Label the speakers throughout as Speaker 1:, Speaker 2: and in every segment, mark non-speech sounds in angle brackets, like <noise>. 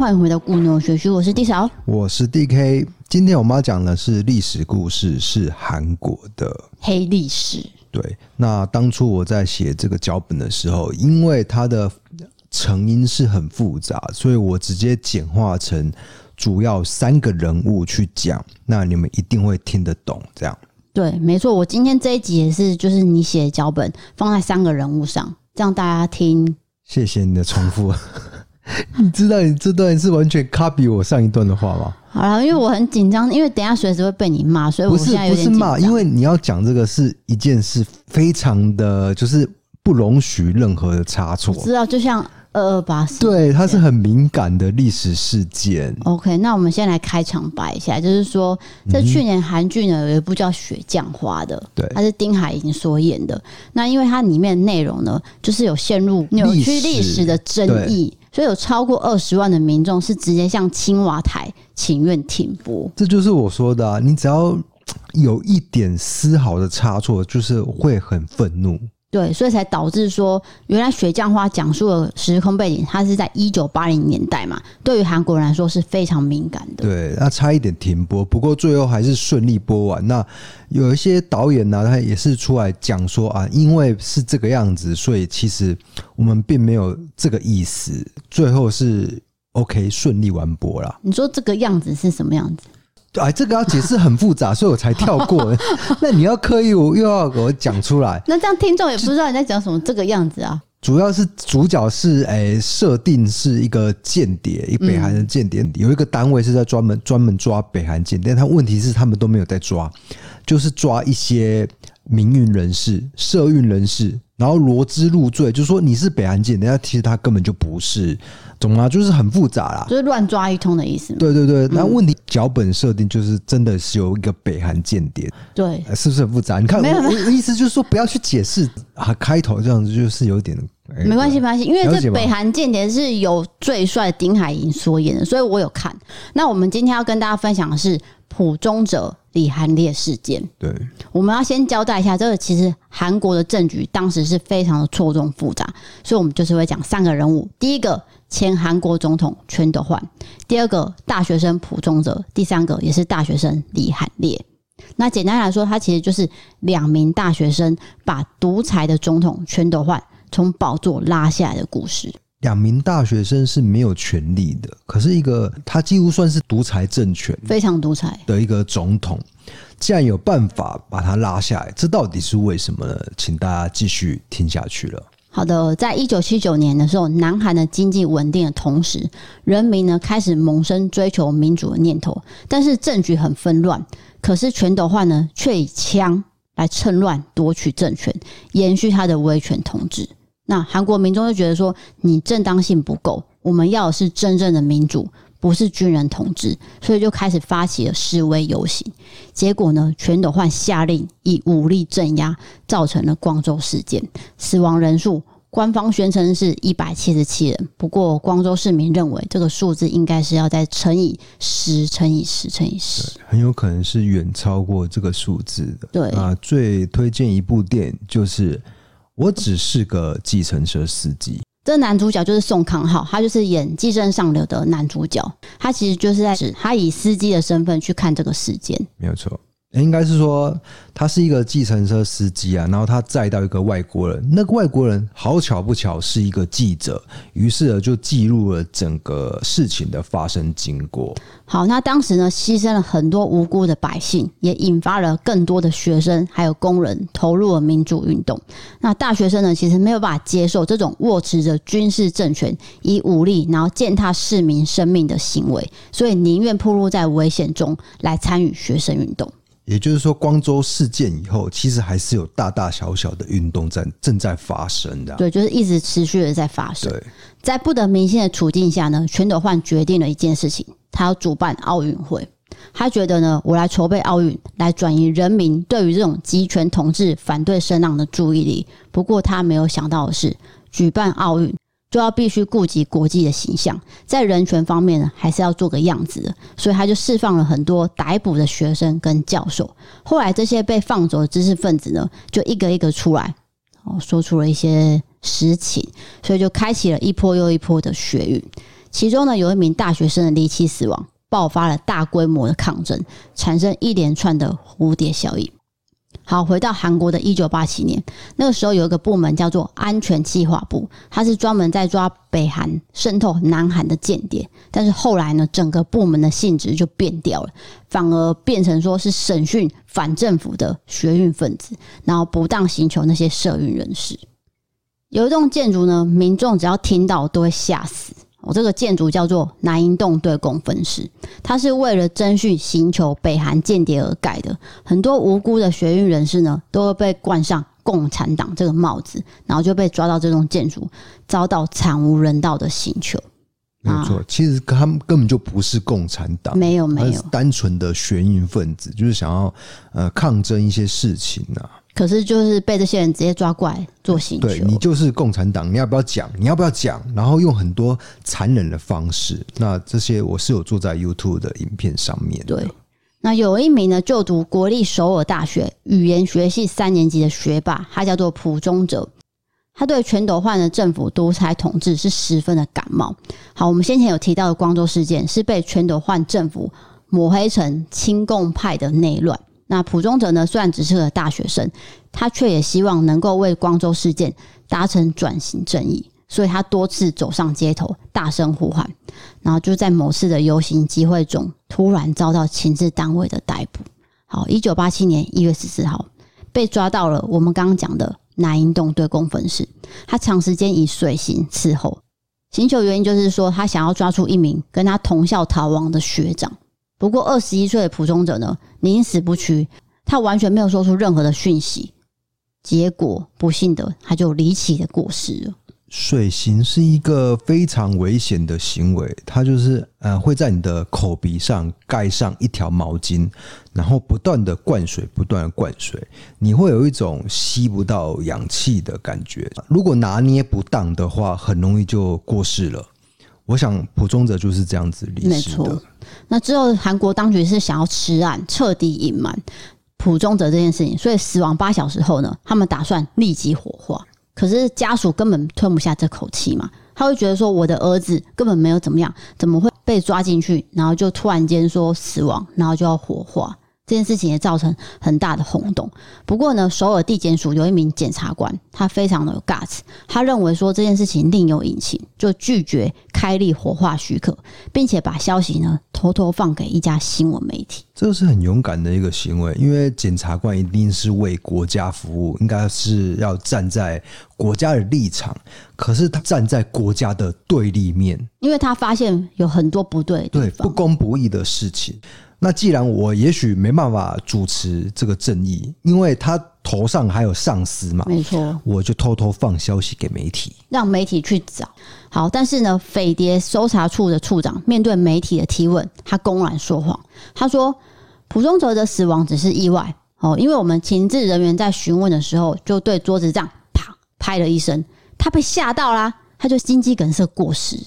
Speaker 1: 欢迎回到故弄玄虚，我是 D 嫂，
Speaker 2: 我是 DK。今天我们要讲的是历史故事，是韩国的
Speaker 1: 黑历史。
Speaker 2: 对，那当初我在写这个脚本的时候，因为它的成因是很复杂，所以我直接简化成主要三个人物去讲，那你们一定会听得懂。这样
Speaker 1: 对，没错。我今天这一集也是，就是你写的脚本放在三个人物上，这样大家听。
Speaker 2: 谢谢你的重复。<laughs> 你知道你这段是完全 copy 我上一段的话吗？
Speaker 1: 好了，因为我很紧张，因为等下随时会被你骂，所以我现在有点紧张。不是不是骂，
Speaker 2: 因为你要讲这个是一件事，非常的就是不容许任何的差错。
Speaker 1: 知道，就像。二二八事件，
Speaker 2: 对，它是很敏感的历史事件。
Speaker 1: OK，那我们先来开场白一下，就是说，在去年韩剧呢有一部叫《雪降花》的，对，它是丁海寅所演的。那因为它里面内容呢，就是有陷入扭曲历史的争议，所以有超过二十万的民众是直接向青瓦台请愿停播。
Speaker 2: 这就是我说的啊，你只要有一点丝毫的差错，就是会很愤怒。
Speaker 1: 对，所以才导致说，原来《雪降花》讲述的时空背景，它是在一九八零年代嘛，对于韩国人来说是非常敏感的。
Speaker 2: 对，那差一点停播，不过最后还是顺利播完。那有一些导演呢、啊，他也是出来讲说啊，因为是这个样子，所以其实我们并没有这个意思。最后是 OK 顺利完播了。
Speaker 1: 你说这个样子是什么样子？
Speaker 2: 哎，这个要解释很复杂，<laughs> 所以我才跳过。那你要刻意我又要给我讲出来，
Speaker 1: 那这样听众也不知道你在讲什么。这个样子啊，
Speaker 2: 主要是主角是哎，设定是一个间谍，一北韩的间谍，有一个单位是在专门专门抓北韩间谍，但他问题是他们都没有在抓，就是抓一些民运人士、社运人士。然后罗织入罪，就是说你是北韩间谍，人家其实他根本就不是，懂吗？就是很复杂啦，
Speaker 1: 就是乱抓一通的意思。
Speaker 2: 对对对，那问题脚本设定就是真的是有一个北韩间谍，
Speaker 1: 对，
Speaker 2: 是不是很复杂？你看我我意思就是说不要去解释啊，开头这样子就是有点
Speaker 1: 没关系没关系，因为这北韩间谍是由最帅丁海寅所演的，所以我有看。那我们今天要跟大家分享的是。朴钟哲、李韩烈事件，
Speaker 2: 对，
Speaker 1: 我们要先交代一下，这个其实韩国的政局当时是非常的错综复杂，所以我们就是会讲三个人物：第一个前韩国总统全斗焕，第二个大学生朴钟哲，第三个也是大学生李韩烈。那简单来说，他其实就是两名大学生把独裁的总统全斗焕从宝座拉下来的故事。
Speaker 2: 两名大学生是没有权力的，可是一个他几乎算是独裁政权，
Speaker 1: 非常独裁
Speaker 2: 的一个总统，竟然有办法把他拉下来，这到底是为什么呢？请大家继续听下去了。
Speaker 1: 好的，在一九七九年的时候，南韩的经济稳定的同时，人民呢开始萌生追求民主的念头，但是政局很纷乱，可是全斗焕呢却以枪来趁乱夺取政权，延续他的威权统治。那韩国民众就觉得说，你正当性不够，我们要的是真正的民主，不是军人统治，所以就开始发起了示威游行。结果呢，全斗焕下令以武力镇压，造成了光州事件，死亡人数官方宣称是一百七十七人，不过光州市民认为这个数字应该是要再乘以十，乘以十，乘以十，
Speaker 2: 很有可能是远超过这个数字的。
Speaker 1: 对
Speaker 2: 啊，最推荐一部电影就是。我只是个计程车司
Speaker 1: 机。这男主角就是宋康昊，他就是演《寄生上流》的男主角。他其实就是在指他以司机的身份去看这个事件，
Speaker 2: 没有错。应该是说他是一个计程车司机啊，然后他载到一个外国人，那个外国人好巧不巧是一个记者，于是呢就记录了整个事情的发生经过。
Speaker 1: 好，那当时呢牺牲了很多无辜的百姓，也引发了更多的学生还有工人投入了民主运动。那大学生呢其实没有办法接受这种握持着军事政权以武力然后践踏市民生命的行为，所以宁愿暴露在危险中来参与学生运动。
Speaker 2: 也就是说，光州事件以后，其实还是有大大小小的运动在正在发生的。
Speaker 1: 对，就是一直持续的在发生。
Speaker 2: 对，
Speaker 1: 在不得民心的处境下呢，全斗焕决定了一件事情，他要主办奥运会。他觉得呢，我来筹备奥运，来转移人民对于这种集权统治反对声浪的注意力。不过他没有想到的是，举办奥运。就要必须顾及国际的形象，在人权方面呢，还是要做个样子的，所以他就释放了很多逮捕的学生跟教授。后来这些被放走的知识分子呢，就一个一个出来，哦，说出了一些实情，所以就开启了一波又一波的学运。其中呢有一名大学生的离奇死亡，爆发了大规模的抗争，产生一连串的蝴蝶效应。好，回到韩国的一九八七年，那个时候有一个部门叫做安全计划部，它是专门在抓北韩渗透南韩的间谍。但是后来呢，整个部门的性质就变掉了，反而变成说是审讯反政府的学运分子，然后不当寻求那些社运人士。有一栋建筑呢，民众只要听到都会吓死。我这个建筑叫做南英栋对公分室，它是为了征讯、刑求北韩间谍而盖的。很多无辜的学运人士呢，都会被冠上共产党这个帽子，然后就被抓到这栋建筑，遭到惨无人道的刑求。
Speaker 2: 没错，其实他们根本就不是共产党，
Speaker 1: 没有没有，
Speaker 2: 单纯的学运分子，就是想要呃抗争一些事情呐、啊。
Speaker 1: 可是就是被这些人直接抓过来做刑求，
Speaker 2: 对，你就是共产党，你要不要讲？你要不要讲？然后用很多残忍的方式，那这些我是有做在 YouTube 的影片上面。
Speaker 1: 对，那有一名呢就读国立首尔大学语言学系三年级的学霸，他叫做朴忠哲，他对全斗焕的政府独裁统治是十分的感冒。好，我们先前有提到的光州事件是被全斗焕政府抹黑成亲共派的内乱。那朴忠哲呢？虽然只是个大学生，他却也希望能够为光州事件达成转型正义，所以他多次走上街头，大声呼喊。然后就在某次的游行集会中，突然遭到情治单位的逮捕。好，一九八七年一月十四号被抓到了。我们刚刚讲的南英洞对公分室，他长时间以水刑伺候，刑求原因就是说他想要抓出一名跟他同校逃亡的学长。不过，二十一岁的普通者呢，宁死不屈，他完全没有说出任何的讯息，结果不幸的，他就离奇的过世了。
Speaker 2: 水刑是一个非常危险的行为，它就是呃会在你的口鼻上盖上一条毛巾，然后不断的灌水，不断的灌水，你会有一种吸不到氧气的感觉。如果拿捏不当的话，很容易就过世了。我想朴忠哲就是这样子离世的。没错，
Speaker 1: 那之后韩国当局是想要吃案，彻底隐瞒朴忠哲这件事情，所以死亡八小时后呢，他们打算立即火化。可是家属根本吞不下这口气嘛，他会觉得说，我的儿子根本没有怎么样，怎么会被抓进去，然后就突然间说死亡，然后就要火化。这件事情也造成很大的轰动。不过呢，首尔地检署有一名检察官，他非常的有 guts，他认为说这件事情另有隐情，就拒绝开立火化许可，并且把消息呢偷偷放给一家新闻媒体。
Speaker 2: 这是很勇敢的一个行为，因为检察官一定是为国家服务，应该是要站在国家的立场。可是他站在国家的对立面，
Speaker 1: 因为他发现有很多不对，
Speaker 2: 对不公不义的事情。那既然我也许没办法主持这个正义，因为他头上还有上司嘛，
Speaker 1: 没错，
Speaker 2: 我就偷偷放消息给媒体，
Speaker 1: 让媒体去找。好，但是呢，匪谍搜查处的处长面对媒体的提问，他公然说谎。他说，朴忠哲的死亡只是意外哦，因为我们情治人员在询问的时候，就对桌子这样啪拍了一声，他被吓到啦，他就心肌梗塞过世。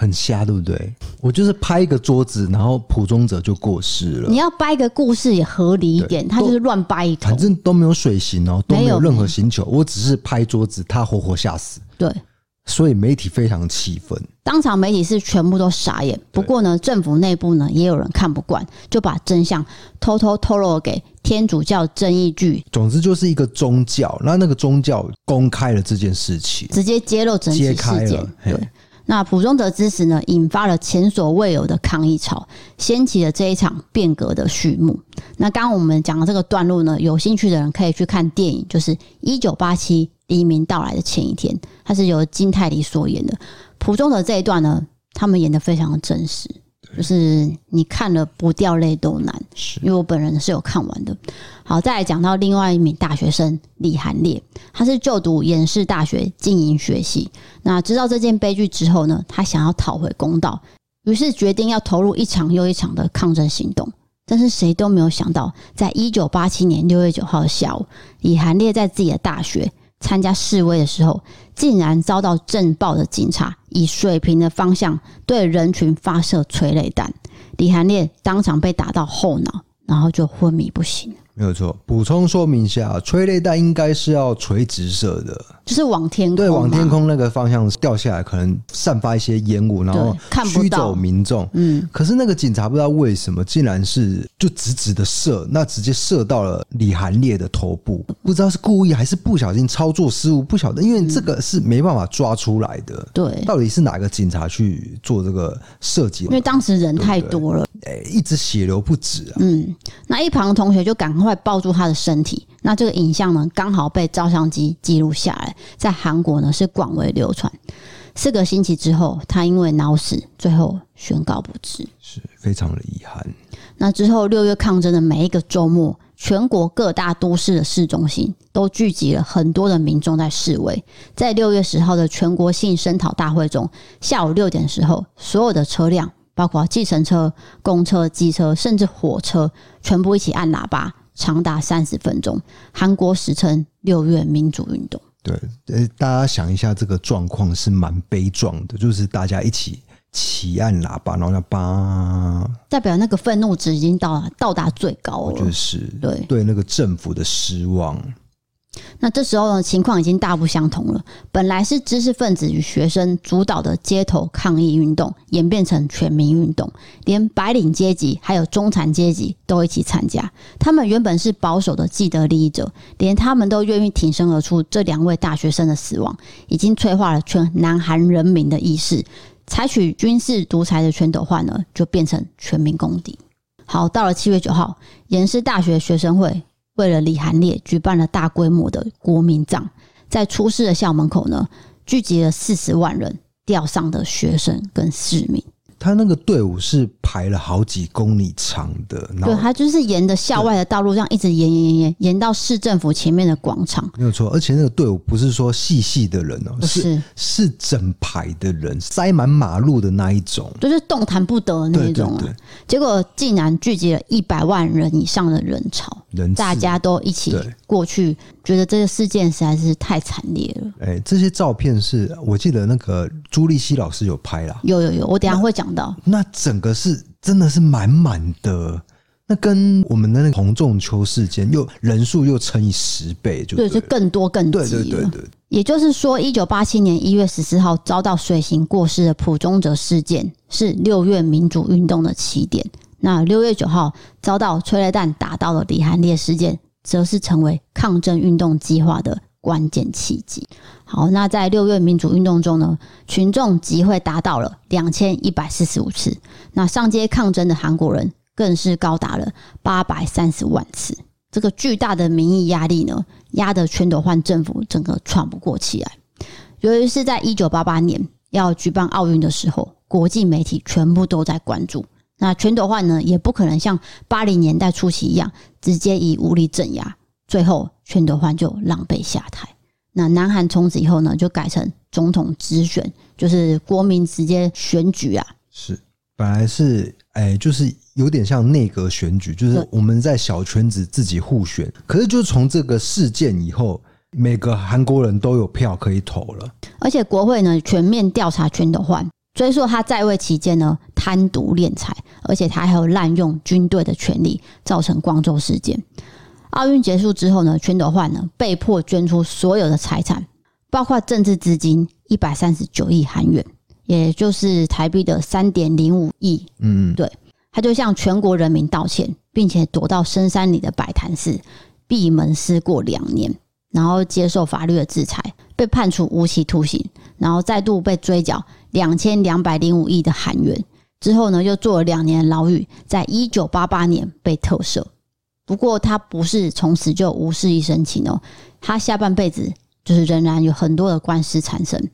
Speaker 2: 很瞎，对不对？我就是拍一个桌子，然后朴忠哲就过世了。
Speaker 1: 你要掰个故事也合理一点，他就是乱掰一通，
Speaker 2: 反正都没有水刑哦，都没有任何刑求，我只是拍桌子，他活活吓死。
Speaker 1: 对，
Speaker 2: 所以媒体非常气愤，
Speaker 1: 当场媒体是全部都傻眼。不过呢，政府内部呢也有人看不惯，就把真相偷偷透露给天主教正义剧。
Speaker 2: 总之就是一个宗教，那那个宗教公开了这件事情，
Speaker 1: 直接揭露整起事件。对。那普中德之死呢，引发了前所未有的抗议潮，掀起了这一场变革的序幕。那刚刚我们讲的这个段落呢，有兴趣的人可以去看电影，就是《一九八七黎明到来的前一天》，它是由金泰梨所演的。普中德这一段呢，他们演的非常的真实。就是你看了不掉泪都难，是因为我本人是有看完的。好，再来讲到另外一名大学生李韩烈，他是就读延世大学经营学系。那知道这件悲剧之后呢，他想要讨回公道，于是决定要投入一场又一场的抗争行动。但是谁都没有想到，在一九八七年六月九号的下午，李韩烈在自己的大学。参加示威的时候，竟然遭到震爆的警察以水平的方向对人群发射催泪弹，李寒烈当场被打到后脑，然后就昏迷不醒。
Speaker 2: 没有错。补充说明一下，催泪弹应该是要垂直射的，
Speaker 1: 就是往天空，
Speaker 2: 对，往天空那个方向掉下来，可能散发一些烟雾，然后驱走民众。嗯，可是那个警察不知道为什么，竟然是就直直的射，那直接射到了李韩烈的头部，不知道是故意还是不小心操作失误，不晓得，因为这个是没办法抓出来的。对，到底是哪个警察去做这个设计？
Speaker 1: 因为当时人太多了，
Speaker 2: 哎，一直血流不止啊。
Speaker 1: 嗯，那一旁的同学就赶快抱住他的身体。那这个影像呢，刚好被照相机记录下来，在韩国呢是广为流传。四个星期之后，他因为脑死，最后宣告不治，
Speaker 2: 是非常的遗憾。
Speaker 1: 那之后六月抗争的每一个周末，全国各大都市的市中心都聚集了很多的民众在示威。在六月十号的全国性声讨大会中，下午六点的时候，所有的车辆，包括计程车、公车、机车，甚至火车，全部一起按喇叭。长达三十分钟，韩国史称“六月民主运动”。
Speaker 2: 对，呃，大家想一下，这个状况是蛮悲壮的，就是大家一起起按喇叭，然后那叭，
Speaker 1: 代表那个愤怒值已经到到达最高了。
Speaker 2: 就是对对那个政府的失望。
Speaker 1: 那这时候呢，情况已经大不相同了。本来是知识分子与学生主导的街头抗议运动，演变成全民运动，连白领阶级还有中产阶级都一起参加。他们原本是保守的既得利益者，连他们都愿意挺身而出。这两位大学生的死亡，已经催化了全南韩人民的意识。采取军事独裁的全斗焕呢，就变成全民公敌。好，到了七月九号，延世大学学生会。为了李韩烈，举办了大规模的国民葬，在出事的校门口呢，聚集了四十万人吊丧的学生跟市民。
Speaker 2: 他那个队伍是排了好几公里长的，
Speaker 1: 对，他就是沿着校外的道路，这样一直延延延延延到市政府前面的广场，
Speaker 2: 没有错。而且那个队伍不是说细细的人哦、喔，是是，是整排的人，塞满马路的那一种，
Speaker 1: 就是动弹不得的那一种。结果竟然聚集了一百万人以上的人潮，人大家都一起过去，觉得这个事件实在是太惨烈了。
Speaker 2: 哎、欸，这些照片是我记得那个朱立熙老师有拍啦，
Speaker 1: 有有有，我等一下会讲到。
Speaker 2: 那整个是真的是满满的，那跟我们的那个洪仲秋事件又人数又乘以十倍，就对，
Speaker 1: 就更多更多。对对对对，也就是说，一九八七年一月十四号遭到水刑过世的朴钟哲事件是六月民主运动的起点。那六月九号遭到催泪弹打到的李韩烈事件，则是成为抗争运动计划的关键契机。好，那在六月民主运动中呢，群众集会达到了两千一百四十五次，那上街抗争的韩国人更是高达了八百三十万次。这个巨大的民意压力呢，压得全斗焕政府整个喘不过气来。由于是在一九八八年要举办奥运的时候，国际媒体全部都在关注，那全斗焕呢，也不可能像八零年代初期一样直接以武力镇压，最后全斗焕就狼狈下台。那南韩从此以后呢，就改成总统直选，就是国民直接选举啊。
Speaker 2: 是，本来是哎，就是有点像内阁选举，就是我们在小圈子自己互选。可是，就从这个事件以后，每个韩国人都有票可以投了。
Speaker 1: 而且国会呢，全面调查全斗焕，追溯他在位期间呢，贪渎敛财，而且他还有滥用军队的权力，造成光州事件。奥运结束之后呢，全斗焕呢被迫捐出所有的财产，包括政治资金一百三十九亿韩元，也就是台币的三点零五亿。嗯，对，他就向全国人民道歉，并且躲到深山里的白檀寺闭门思过两年，然后接受法律的制裁，被判处无期徒刑，然后再度被追缴两千两百零五亿的韩元。之后呢，又坐了两年牢狱，在一九八八年被特赦。不过他不是从此就无事一身轻哦，他下半辈子就是仍然有很多的官司缠身，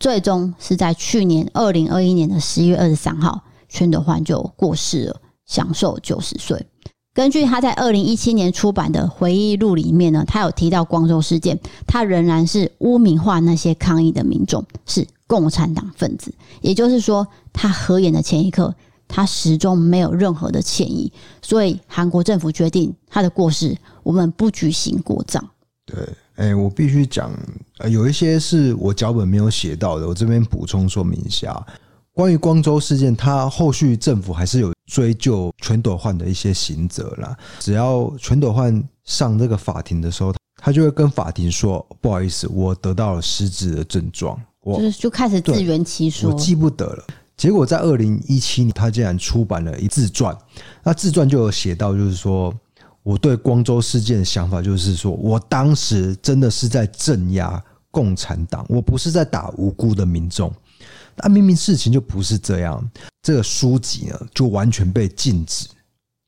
Speaker 1: 最终是在去年二零二一年的十一月二十三号，全斗焕就过世了，享寿九十岁。根据他在二零一七年出版的回忆录里面呢，他有提到光州事件，他仍然是污名化那些抗议的民众是共产党分子，也就是说，他合眼的前一刻。他始终没有任何的歉意，所以韩国政府决定他的过世，我们不举行国葬。
Speaker 2: 对，哎、我必须讲，呃，有一些是我脚本没有写到的，我这边补充说明一下。关于光州事件，他后续政府还是有追究全斗焕的一些刑责啦。只要全斗焕上这个法庭的时候，他就会跟法庭说：“不好意思，我得到了失智的症状。”我
Speaker 1: 就是就开始自圆其说，
Speaker 2: 我记不得了。结果在二零一七年，他竟然出版了一自传。那自传就有写到，就是说我对光州事件的想法，就是说我当时真的是在镇压共产党，我不是在打无辜的民众。那明明事情就不是这样，这个书籍呢，就完全被禁止。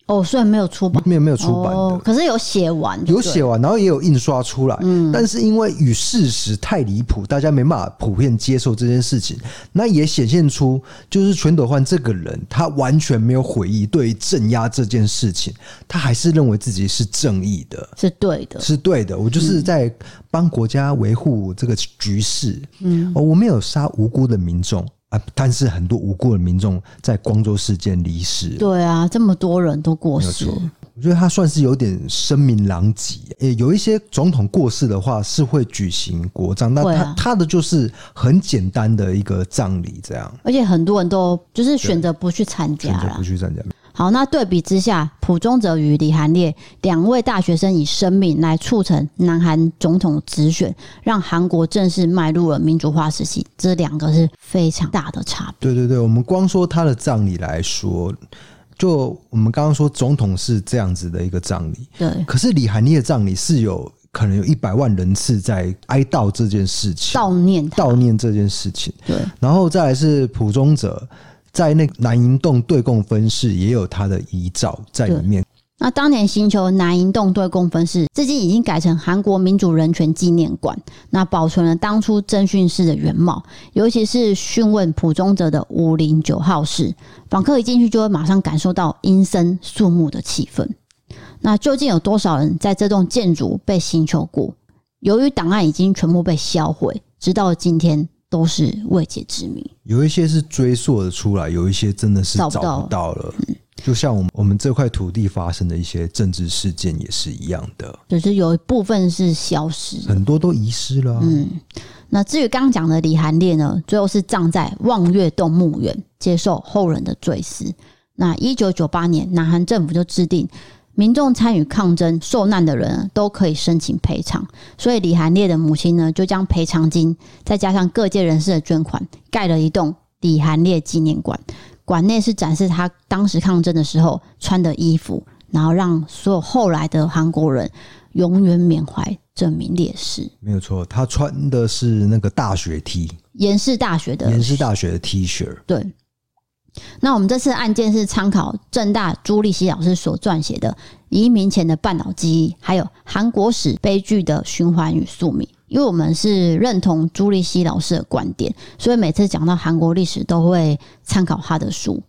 Speaker 1: 哦，虽然没有出版，
Speaker 2: 没有没有出版的，
Speaker 1: 哦、可是有写完，
Speaker 2: 有写完，然后也有印刷出来。嗯，但是因为与事实太离谱，大家没办法普遍接受这件事情，那也显现出就是全斗焕这个人，他完全没有悔意，对于镇压这件事情，他还是认为自己是正义的，
Speaker 1: 是对的，
Speaker 2: 是对的。我就是在帮国家维护这个局势。嗯，我没有杀无辜的民众。啊！但是很多无辜的民众在光州事件离世。
Speaker 1: 对啊，这么多人都过世，
Speaker 2: 我觉得他算是有点声名狼藉。诶，有一些总统过世的话是会举行国葬，那他他的就是很简单的一个葬礼这样。
Speaker 1: 而且很多人都就是选择不去参加了，
Speaker 2: 不去参加。
Speaker 1: 好，那对比之下，朴忠哲与李韩烈两位大学生以生命来促成南韩总统直选，让韩国正式迈入了民主化时期，这两个是非常大的差别。
Speaker 2: 对对对，我们光说他的葬礼来说，就我们刚刚说总统是这样子的一个葬礼，
Speaker 1: 对。
Speaker 2: 可是李韩烈的葬礼是有可能有一百万人次在哀悼这件事情，
Speaker 1: 悼念
Speaker 2: 悼念这件事情。
Speaker 1: 对，
Speaker 2: 然后再来是朴钟泽。在那南银洞对供分室也有他的遗照在里面。
Speaker 1: 那当年刑求南银洞对供分室，至今已经改成韩国民主人权纪念馆，那保存了当初侦讯室的原貌，尤其是讯问朴钟泽的五零九号室，访客一进去就会马上感受到阴森肃穆的气氛。那究竟有多少人在这栋建筑被刑求过？由于档案已经全部被销毁，直到今天。都是未解之谜，
Speaker 2: 有一些是追溯的出来，有一些真的是找不到了。就像我们我们这块土地发生的一些政治事件也是一样的，
Speaker 1: 就是有一部分是消失，
Speaker 2: 很多都遗失了。
Speaker 1: 嗯，那至于刚刚讲的李韩烈呢，最后是葬在望月洞墓园，接受后人的追思。那一九九八年，南韩政府就制定。民众参与抗争受难的人都可以申请赔偿，所以李韩烈的母亲呢，就将赔偿金再加上各界人士的捐款，盖了一栋李韩烈纪念馆。馆内是展示他当时抗争的时候穿的衣服，然后让所有后来的韩国人永远缅怀这名烈士。
Speaker 2: 没有错，他穿的是那个大学 T，
Speaker 1: 延世大学的
Speaker 2: 延世大学的 T 恤。
Speaker 1: 对。那我们这次案件是参考正大朱立熙老师所撰写的《移民前的半岛记忆》，还有韩国史悲剧的循环与宿命。因为我们是认同朱立熙老师的观点，所以每次讲到韩国历史都会参考他的书。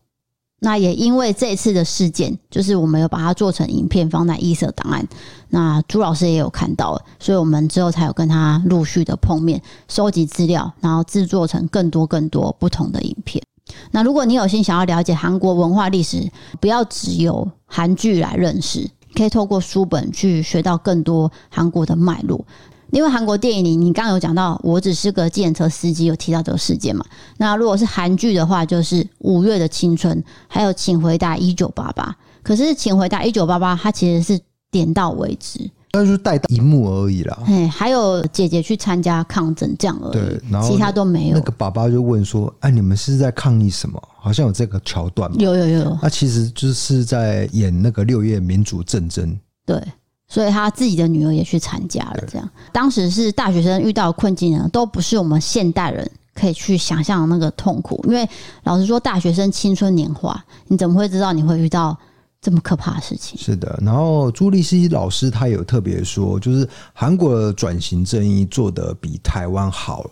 Speaker 1: 那也因为这次的事件，就是我们有把它做成影片放在异色档案，那朱老师也有看到，所以我们之后才有跟他陆续的碰面，收集资料，然后制作成更多更多不同的影片。那如果你有心想要了解韩国文化历史，不要只有韩剧来认识，可以透过书本去学到更多韩国的脉络。因为韩国电影里，你刚刚有讲到，我只是个计程车司机，有提到这个事件嘛？那如果是韩剧的话，就是《五月的青春》，还有《请回答一九八八》。可是《请回答一九八八》它其实是点到为止。
Speaker 2: 那就是带到一幕而已啦。
Speaker 1: 哎，还有姐姐去参加抗争这样而已，对，然后其他都没有。
Speaker 2: 那个爸爸就问说：“哎，你们是在抗议什么？好像有这个桥段吗？”
Speaker 1: 有有有。
Speaker 2: 那其实就是在演那个六月民主政争。
Speaker 1: 对，所以他自己的女儿也去参加了。这样，当时是大学生遇到的困境呢，都不是我们现代人可以去想象的那个痛苦。因为老实说，大学生青春年华，你怎么会知道你会遇到？这么可怕的事情
Speaker 2: 是的，然后朱立熙老师他有特别说，就是韩国的转型正义做得比台湾好，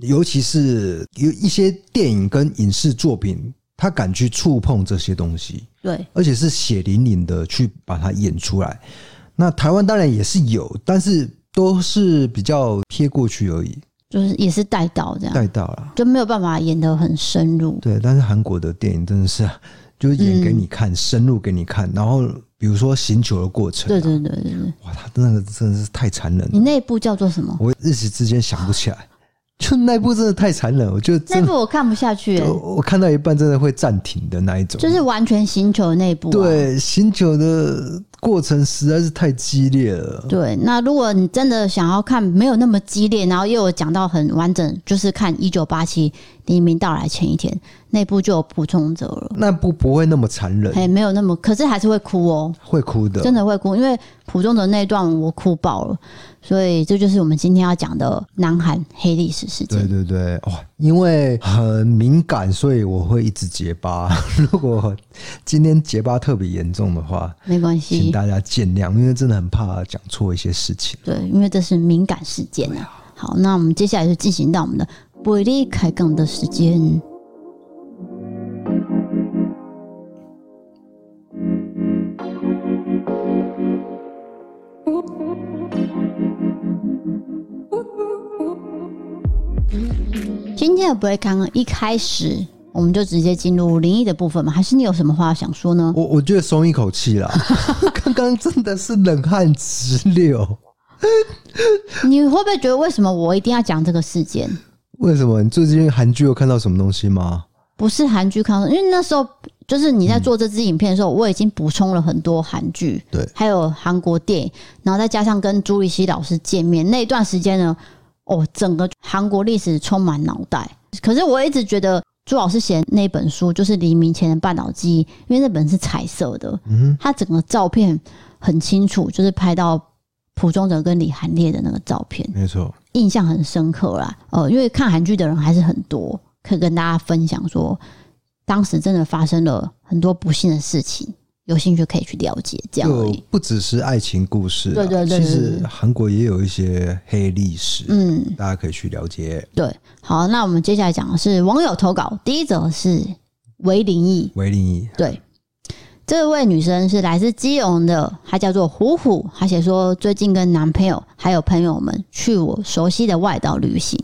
Speaker 2: 尤其是有一些电影跟影视作品，他敢去触碰这些东西，
Speaker 1: 对，
Speaker 2: 而且是血淋淋的去把它演出来。那台湾当然也是有，但是都是比较贴过去而已，
Speaker 1: 就是也是带到这样，
Speaker 2: 带到了
Speaker 1: 就没有办法演得很深入。
Speaker 2: 对，但是韩国的电影真的是。就是演给你看，深入给你看，然后比如说行酒的过程，啊，
Speaker 1: 对对对对对，
Speaker 2: 哇，他那个真的是太残忍了。
Speaker 1: 你那部叫做什么？
Speaker 2: 我一时之间想不起来。<laughs> 就那部真的太残忍，我觉得
Speaker 1: 那部我看不下去、欸
Speaker 2: 我，看到一半真的会暂停的那一种，
Speaker 1: 就是完全行酒的那一部、啊。
Speaker 2: 对，行酒的过程实在是太激烈了。
Speaker 1: 对，那如果你真的想要看没有那么激烈，然后又有讲到很完整，就是看一九八七黎明到来前一天那部就有补充者了。
Speaker 2: 那部不会那么残忍，
Speaker 1: 哎，没有那么，可是还是会哭哦，
Speaker 2: 会哭的，
Speaker 1: 真的会哭，因为朴钟泽那段我哭爆了。所以这就是我们今天要讲的南韩黑历史事件。
Speaker 2: 对对对，哇，因为很敏感，所以我会一直结巴。<laughs> 如果今天结巴特别严重的话，
Speaker 1: 没关系，
Speaker 2: 请大家见谅，因为真的很怕讲错一些事情。
Speaker 1: 对，因为这是敏感事件啊。好，那我们接下来就进行到我们的不离开杠的时间。今天的不离开一开始我们就直接进入灵异的部分吗？还是你有什么话想说呢？
Speaker 2: 我我觉得松一口气啦，<laughs> 刚刚真的是冷汗直流。
Speaker 1: 你会不会觉得为什么我一定要讲这个事件？
Speaker 2: 为什么？你最近韩剧有看到什么东西吗？
Speaker 1: 不是韩剧看到，因为那时候就是你在做这支影片的时候，我已经补充了很多韩剧，
Speaker 2: 对，
Speaker 1: 还有韩国电影，然后再加上跟朱立熙老师见面那一段时间呢。哦，整个韩国历史充满脑袋。可是我一直觉得朱老师写的那本书就是黎明前的半岛记忆，因为那本是彩色的，嗯，他整个照片很清楚，就是拍到蒲忠哲跟李涵烈的那个照片，
Speaker 2: 没错，
Speaker 1: 印象很深刻啦。呃，因为看韩剧的人还是很多，可以跟大家分享说，当时真的发生了很多不幸的事情。有兴趣可以去了解，这样而已。
Speaker 2: 不只是爱情故事，
Speaker 1: 对对对，
Speaker 2: 其实韩国也有一些黑历史，嗯，大家可以去了解。
Speaker 1: 对，好，那我们接下来讲的是网友投稿，第一则是韦灵异，
Speaker 2: 韦灵异。
Speaker 1: 对，这位女生是来自基隆的，她叫做虎虎，她写说最近跟男朋友还有朋友们去我熟悉的外岛旅行，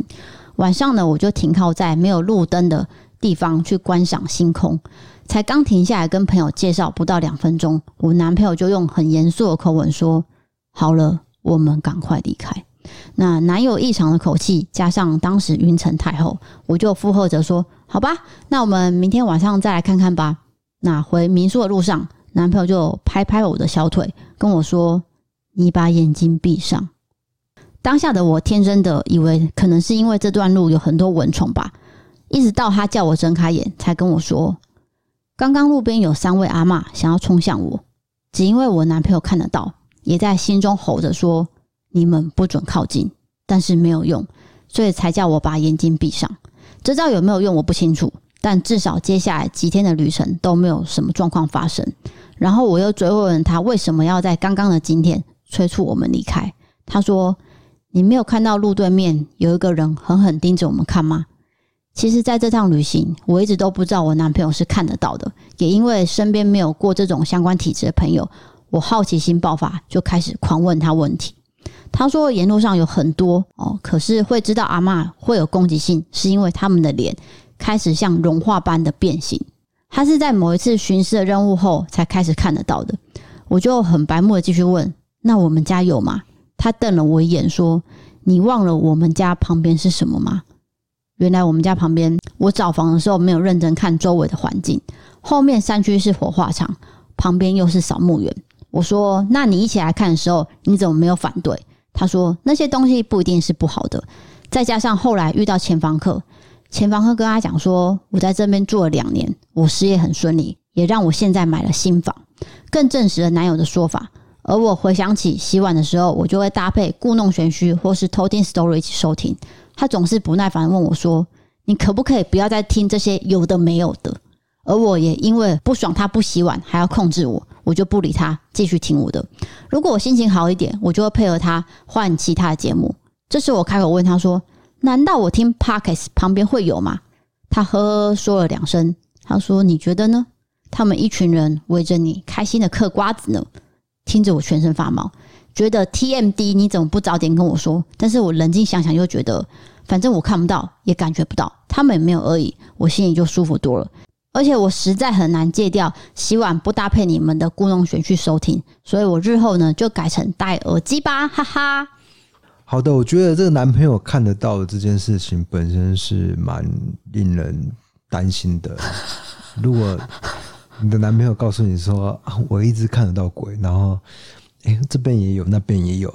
Speaker 1: 晚上呢，我就停靠在没有路灯的地方去观赏星空。才刚停下来跟朋友介绍不到两分钟，我男朋友就用很严肃的口吻说：“好了，我们赶快离开。”那男友异常的口气，加上当时晕沉太后，我就附和着说：“好吧，那我们明天晚上再来看看吧。”那回民宿的路上，男朋友就拍拍我的小腿，跟我说：“你把眼睛闭上。”当下的我天真的以为可能是因为这段路有很多蚊虫吧，一直到他叫我睁开眼，才跟我说。刚刚路边有三位阿嬷想要冲向我，只因为我男朋友看得到，也在心中吼着说：“你们不准靠近。”但是没有用，所以才叫我把眼睛闭上。这招有没有用我不清楚，但至少接下来几天的旅程都没有什么状况发生。然后我又追问他为什么要在刚刚的今天催促我们离开。他说：“你没有看到路对面有一个人狠狠盯着我们看吗？”其实，在这趟旅行，我一直都不知道我男朋友是看得到的，也因为身边没有过这种相关体质的朋友，我好奇心爆发，就开始狂问他问题。他说，沿路上有很多哦，可是会知道阿嬷会有攻击性，是因为他们的脸开始像融化般的变形。他是在某一次巡视的任务后才开始看得到的。我就很白目的继续问：“那我们家有吗？”他瞪了我一眼，说：“你忘了我们家旁边是什么吗？”原来我们家旁边，我找房的时候没有认真看周围的环境。后面山区是火化场，旁边又是扫墓园。我说：“那你一起来看的时候，你怎么没有反对？”他说：“那些东西不一定是不好的。”再加上后来遇到前房客，前房客跟他讲说：“我在这边住了两年，我事业很顺利，也让我现在买了新房，更证实了男友的说法。”而我回想起洗碗的时候，我就会搭配故弄玄虚或是偷听 story 一起收听。他总是不耐烦问我说：“你可不可以不要再听这些有的没有的？”而我也因为不爽他不洗碗还要控制我，我就不理他，继续听我的。如果我心情好一点，我就会配合他换其他的节目。这时我开口问他说：“难道我听 Podcast 旁边会有吗？”他呵呵说了两声，他说：“你觉得呢？他们一群人围着你，开心的嗑瓜子呢。”听着我全身发毛。觉得 TMD 你怎么不早点跟我说？但是我冷静想想又觉得，反正我看不到，也感觉不到，他们也没有而已，我心里就舒服多了。而且我实在很难戒掉洗碗不搭配你们的故弄玄虚收听，所以我日后呢就改成戴耳机吧，哈哈。
Speaker 2: 好的，我觉得这个男朋友看得到的这件事情本身是蛮令人担心的。<laughs> 如果你的男朋友告诉你说，我一直看得到鬼，然后哎，这边也有，那边也有。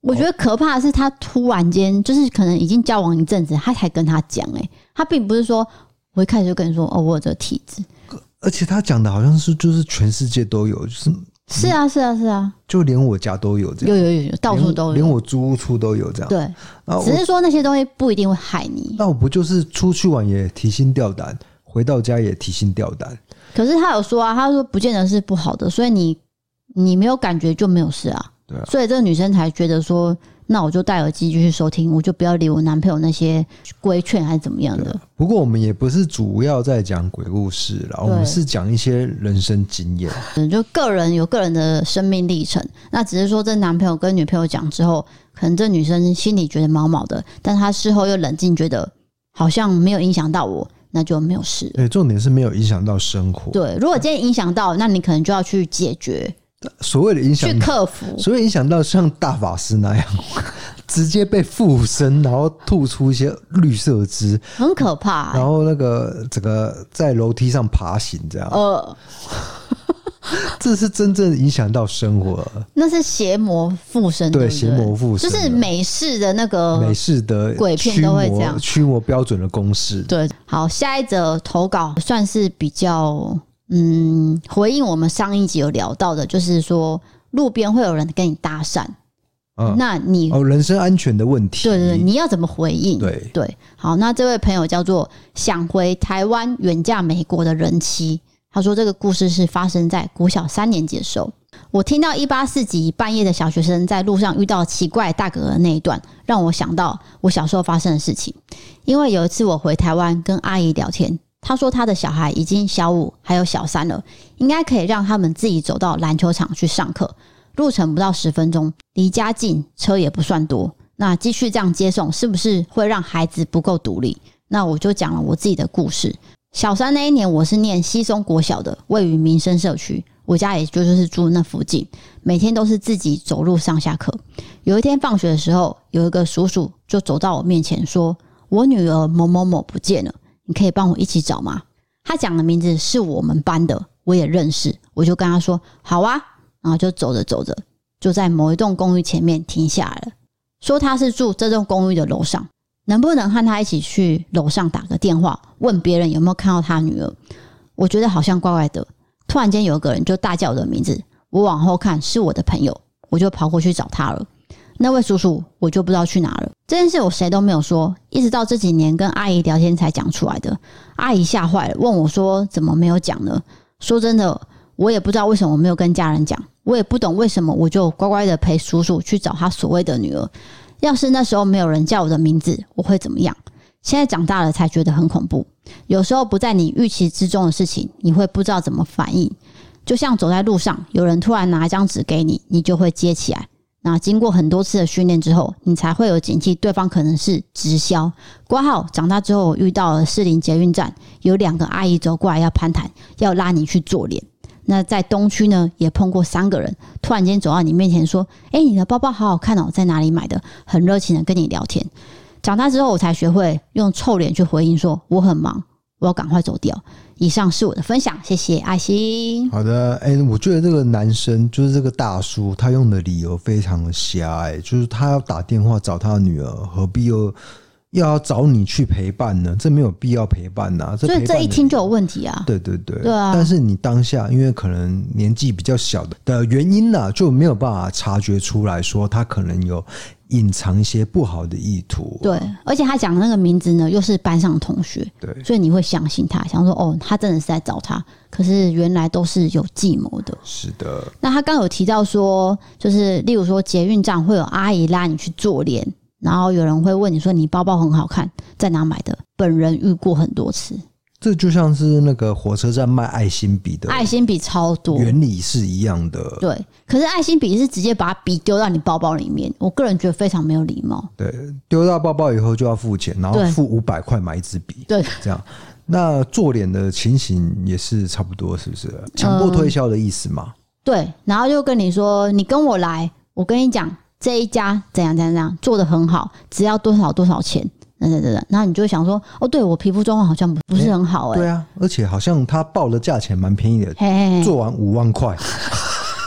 Speaker 1: 我觉得可怕的是，他突然间就是可能已经交往一阵子，他才跟他讲，哎，他并不是说我一开始就跟你说，哦，我有这个体质。
Speaker 2: 而且他讲的好像是就是全世界都有，就是
Speaker 1: 是啊是啊是啊，
Speaker 2: 就连我家都有这样，
Speaker 1: 有有有有，到处都有，
Speaker 2: 连我租屋处都有这样。
Speaker 1: 对，只是说那些东西不一定会害你。
Speaker 2: 那我不就是出去玩也提心吊胆，回到家也提心吊胆。
Speaker 1: 可是他有说啊，他说不见得是不好的，所以你你没有感觉就没有事啊。对啊，所以这个女生才觉得说。那我就戴耳机继续收听，我就不要理我男朋友那些规劝还是怎么样的。
Speaker 2: 不过我们也不是主要在讲鬼故事啦，我们是讲一些人生经验。
Speaker 1: 嗯，<laughs> 就个人有个人的生命历程。那只是说，这男朋友跟女朋友讲之后，可能这女生心里觉得毛毛的，但她事后又冷静，觉得好像没有影响到我，那就没有事。
Speaker 2: 对，重点是没有影响到生活。
Speaker 1: 对，如果今天影响到，那你可能就要去解决。
Speaker 2: 所谓的影响，
Speaker 1: 去克服，
Speaker 2: 所以影响到像大法师那样，<laughs> 直接被附身，然后吐出一些绿色汁，
Speaker 1: 很可怕、欸。
Speaker 2: 然后那个整个在楼梯上爬行这样，呃，<laughs> 这是真正影响到生活。那是
Speaker 1: 邪魔附身，对，
Speaker 2: 邪魔附身，
Speaker 1: 就是美式的那个
Speaker 2: 美式的
Speaker 1: 鬼片都会这样，
Speaker 2: 驱魔标准的公式。
Speaker 1: 对，好，下一则投稿算是比较。嗯，回应我们上一集有聊到的，就是说路边会有人跟你搭讪，嗯，那你
Speaker 2: 哦，人身安全的问题，
Speaker 1: 对对对，你要怎么回应？
Speaker 2: 对。
Speaker 1: 对，好，那这位朋友叫做想回台湾远嫁美国的人妻，他说这个故事是发生在国小三年级的时候，我听到一八四集半夜的小学生在路上遇到奇怪大哥的那一段，让我想到我小时候发生的事情，因为有一次我回台湾跟阿姨聊天。他说他的小孩已经小五，还有小三了，应该可以让他们自己走到篮球场去上课，路程不到十分钟，离家近，车也不算多。那继续这样接送，是不是会让孩子不够独立？那我就讲了我自己的故事。小三那一年，我是念西松国小的，位于民生社区，我家也就是住那附近，每天都是自己走路上下课。有一天放学的时候，有一个叔叔就走到我面前，说我女儿某某某不见了。你可以帮我一起找吗？他讲的名字是我们班的，我也认识，我就跟他说好啊，然后就走着走着，就在某一栋公寓前面停下来了，说他是住这栋公寓的楼上，能不能和他一起去楼上打个电话，问别人有没有看到他女儿？我觉得好像怪怪的，突然间有个人就大叫我的名字，我往后看是我的朋友，我就跑过去找他了。那位叔叔，我就不知道去哪了。这件事我谁都没有说，一直到这几年跟阿姨聊天才讲出来的。阿姨吓坏了，问我说：“怎么没有讲呢？”说真的，我也不知道为什么没有跟家人讲，我也不懂为什么我就乖乖的陪叔叔去找他所谓的女儿。要是那时候没有人叫我的名字，我会怎么样？现在长大了才觉得很恐怖。有时候不在你预期之中的事情，你会不知道怎么反应。就像走在路上，有人突然拿一张纸给你，你就会接起来。那经过很多次的训练之后，你才会有警惕，对方可能是直销挂号。长大之后，遇到了士林捷运站，有两个阿姨走过来要攀谈，要拉你去做脸。那在东区呢，也碰过三个人，突然间走到你面前说：“哎，你的包包好好看哦，在哪里买的？”很热情的跟你聊天。长大之后，我才学会用臭脸去回应，说：“我很忙，我要赶快走掉。”以上是我的分享，谢谢爱心。
Speaker 2: 好的，哎、我觉得这个男生就是这个大叔，他用的理由非常的瞎，哎，就是他要打电话找他的女儿，何必又要找你去陪伴呢？这没有必要陪伴呐、
Speaker 1: 所以这一听就有问题啊。
Speaker 2: 对对对，
Speaker 1: 对啊。
Speaker 2: 但是你当下因为可能年纪比较小的的原因呢，就没有办法察觉出来说他可能有。隐藏一些不好的意图，
Speaker 1: 对，而且他讲的那个名字呢，又是班上同学，
Speaker 2: 对，
Speaker 1: 所以你会相信他，想说哦，他真的是在找他，可是原来都是有计谋的。
Speaker 2: 是的，
Speaker 1: 那他刚有提到说，就是例如说捷运站会有阿姨拉你去做脸，然后有人会问你说你包包很好看，在哪买的？本人遇过很多次。
Speaker 2: 这就像是那个火车站卖爱心笔的，
Speaker 1: 爱心笔超多，
Speaker 2: 原理是一样的。
Speaker 1: 对，可是爱心笔是直接把笔丢到你包包里面，我个人觉得非常没有礼貌。
Speaker 2: 对，丢到包包以后就要付钱，然后付五百块买一支笔。
Speaker 1: 对，
Speaker 2: 这样。那做脸的情形也是差不多，是不是？强迫推销的意思嘛？
Speaker 1: 对，然后就跟你说，你跟我来，我跟你讲。这一家怎样怎样怎样做的很好，只要多少多少钱，等等等等，然后你就想说，哦，对我皮肤状况好像不是很好哎、
Speaker 2: 对啊，而且好像他报的价钱蛮便宜的，做完五万块，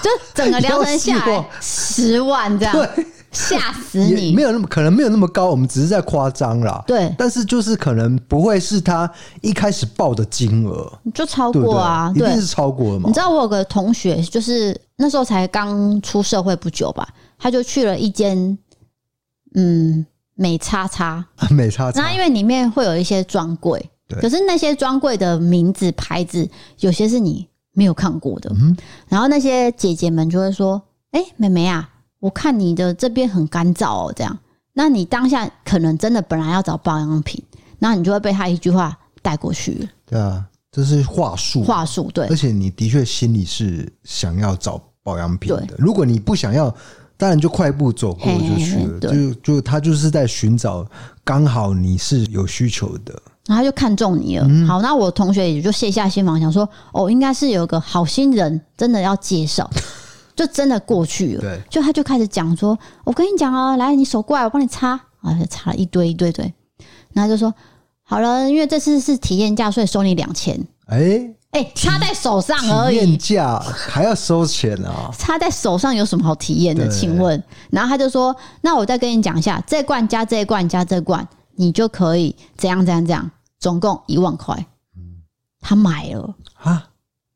Speaker 1: 就整个疗程下来十万这样。对。吓死你！
Speaker 2: 没有那么可能，没有那么高，我们只是在夸张啦。
Speaker 1: 对，
Speaker 2: 但是就是可能不会是他一开始报的金额，
Speaker 1: 就超过啊，
Speaker 2: 对对，一定是超过了嘛。
Speaker 1: 你知道我有个同学，就是那时候才刚出社会不久吧，他就去了一间嗯美叉叉。<laughs>
Speaker 2: 美叉叉，
Speaker 1: 那因为里面会有一些专柜，可是那些专柜的名字牌子有些是你没有看过的，嗯，然后那些姐姐们就会说：“哎、欸，妹妹啊。”我看你的这边很干燥哦，这样，那你当下可能真的本来要找保养品，那你就会被他一句话带过去。
Speaker 2: 对啊，这是话术，
Speaker 1: 话术对。
Speaker 2: 而且你的确心里是想要找保养品的，如果你不想要，当然就快步走过就去了。嘿嘿嘿就就他就是在寻找刚好你是有需求的，
Speaker 1: 然后他就看中你了。嗯、好，那我同学也就卸下心防，想说哦，应该是有个好心人真的要介绍。<laughs> 就真的过去了，对，就他就开始讲说：“我跟你讲啊，来，你手过来，我帮你擦啊，就擦了一堆一堆堆，然后就说好了，因为这次是体验价，所以收你两千。哎哎，插在手上而已，
Speaker 2: 体验价还要收钱啊？
Speaker 1: 插在手上有什么好体验的？请问？然后他就说：那我再跟你讲一下，这罐加这罐加这罐，你就可以怎样怎样怎样，总共一万块。嗯，他买了啊。”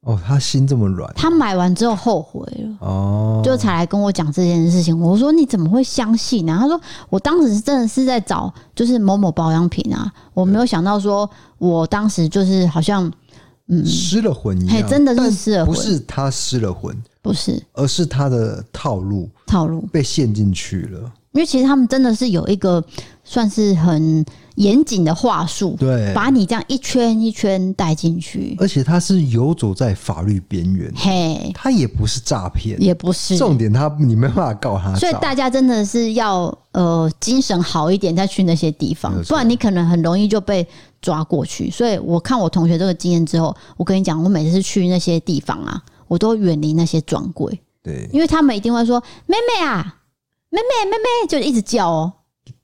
Speaker 2: 哦，他心这么软。
Speaker 1: 他买完之后后悔了，哦，就才来跟我讲这件事情。我说你怎么会相信呢？他说我当时真的是在找，就是某某保养品啊，我没有想到说，我当时就是好像嗯。
Speaker 2: 失了魂一样，
Speaker 1: 真的是失了魂，
Speaker 2: 不是他失了魂，
Speaker 1: 不是，
Speaker 2: 而是他的套路
Speaker 1: 套路。
Speaker 2: 被陷进去了。
Speaker 1: 因为其实他们真的是有一个算是很。严谨的话术，
Speaker 2: 对，
Speaker 1: 把你这样一圈一圈带进去，
Speaker 2: 而且他是游走在法律边缘，嘿，他也不是诈骗，
Speaker 1: 也不是。
Speaker 2: 重点，他你没办法告他，
Speaker 1: 所以大家真的是要呃精神好一点再去那些地方，不然你可能很容易就被抓过去。所以我看我同学这个经验之后，我跟你讲，我每次去那些地方啊，我都远离那些专柜，
Speaker 2: 对，
Speaker 1: 因为他们一定会说妹妹啊，妹妹妹妹，就一直叫哦。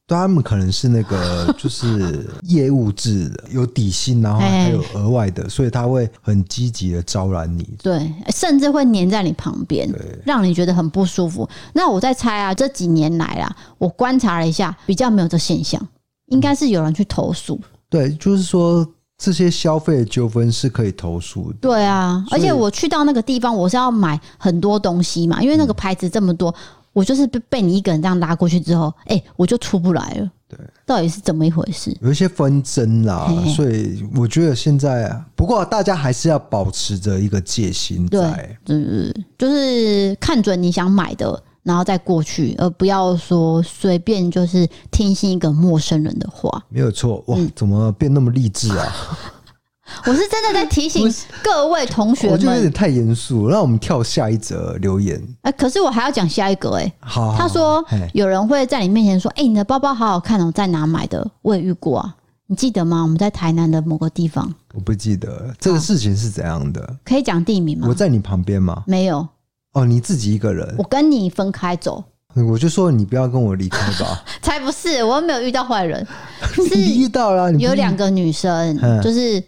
Speaker 2: 他们可能是那个 <laughs> 就是业务制的，有底薪，然后还有额外的，所以他会很积极的招揽你，
Speaker 1: 对，甚至会黏在你旁边，让你觉得很不舒服。那我在猜啊，这几年来啊，我观察了一下，比较没有这现象，应该是有人去投诉。
Speaker 2: 对，就是说这些消费的纠纷是可以投诉的。
Speaker 1: 对啊，而且我去到那个地方，我是要买很多东西嘛，因为那个牌子这么多。我就是被被你一个人这样拉过去之后，哎、欸，我就出不来了。对，到底是怎么一回事？
Speaker 2: 有一些纷争啦，嘿嘿，所以我觉得现在啊，不过大家还是要保持着一个戒心在，
Speaker 1: 对，就是就是看准你想买的，然后再过去，而不要说随便就是听信一个陌生人的话。
Speaker 2: 没有错，哇，怎么变那么励志啊？<laughs> <laughs>
Speaker 1: 我是真的在提醒各位同学们，
Speaker 2: 我觉得有点太严肃。让我们跳下一则留言。
Speaker 1: 哎，可是我还要讲下一个哎。
Speaker 2: 好，
Speaker 1: 他说有人会在你面前说：“哎，你的包包好好看哦，在哪买的？”我也遇过啊，你记得吗？我们在台南的某个地方。
Speaker 2: 我不记得这个事情是怎样的，
Speaker 1: 可以讲地名吗？
Speaker 2: 我在你旁边吗？
Speaker 1: 没有。
Speaker 2: 哦，你自己一个人。
Speaker 1: 我跟你分开走。
Speaker 2: 我就说你不要跟我离开吧。<laughs>
Speaker 1: 才不是，我又没有遇到坏人。<laughs>
Speaker 2: 是遇到了，
Speaker 1: 有两个女生，就是。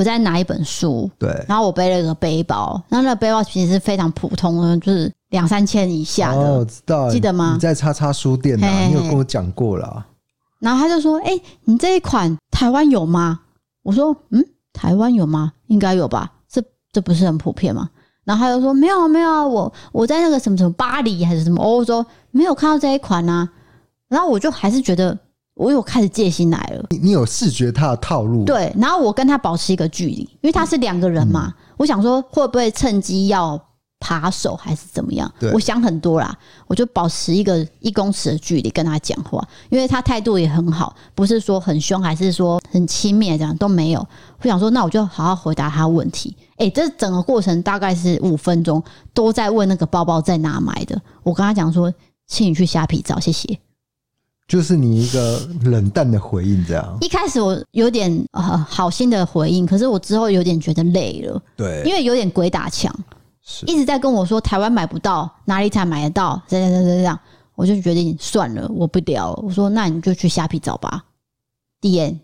Speaker 1: 我在拿一本书，
Speaker 2: 对，
Speaker 1: 然后我背了一个背包，然后那个背包其实是非常普通的，就是两三千以下的。
Speaker 2: 哦，我知道，
Speaker 1: 记得吗？
Speaker 2: 你在叉叉书店啊，嘿嘿嘿，你有跟我讲过了。
Speaker 1: 然后他就说：“哎、欸，你这一款台湾有吗？”我说：“嗯，台湾有吗？应该有吧？这这不是很普遍吗？”然后他就说：“没有啊，没有啊，我我在那个什么什么巴黎还是什么欧洲没有看到这一款啊。”然后我就还是觉得。我有开始戒心来了。
Speaker 2: 你你有视觉他的套路？
Speaker 1: 对，然后我跟他保持一个距离，因为他是两个人嘛。嗯、我想说会不会趁机要扒手还是怎么样？对，我想很多啦，我就保持一个一公尺的距离跟他讲话，因为他态度也很好，不是说很凶，还是说很轻蔑这样都没有。我想说，那我就好好回答他问题。哎、欸，这整个过程大概是五分钟，都在问那个包包在哪买的。我跟他讲说，请你去虾皮找，谢谢。
Speaker 2: 就是你一个冷淡的回应，这样。
Speaker 1: 一开始我有点呃好心的回应，可是我之后有点觉得累了。
Speaker 2: 对，
Speaker 1: 因为有点鬼打墙，一直在跟我说台湾买不到，哪里才买得到？这样这样这样，我就决定算了，我不聊了。我说那你就去虾皮找吧。D N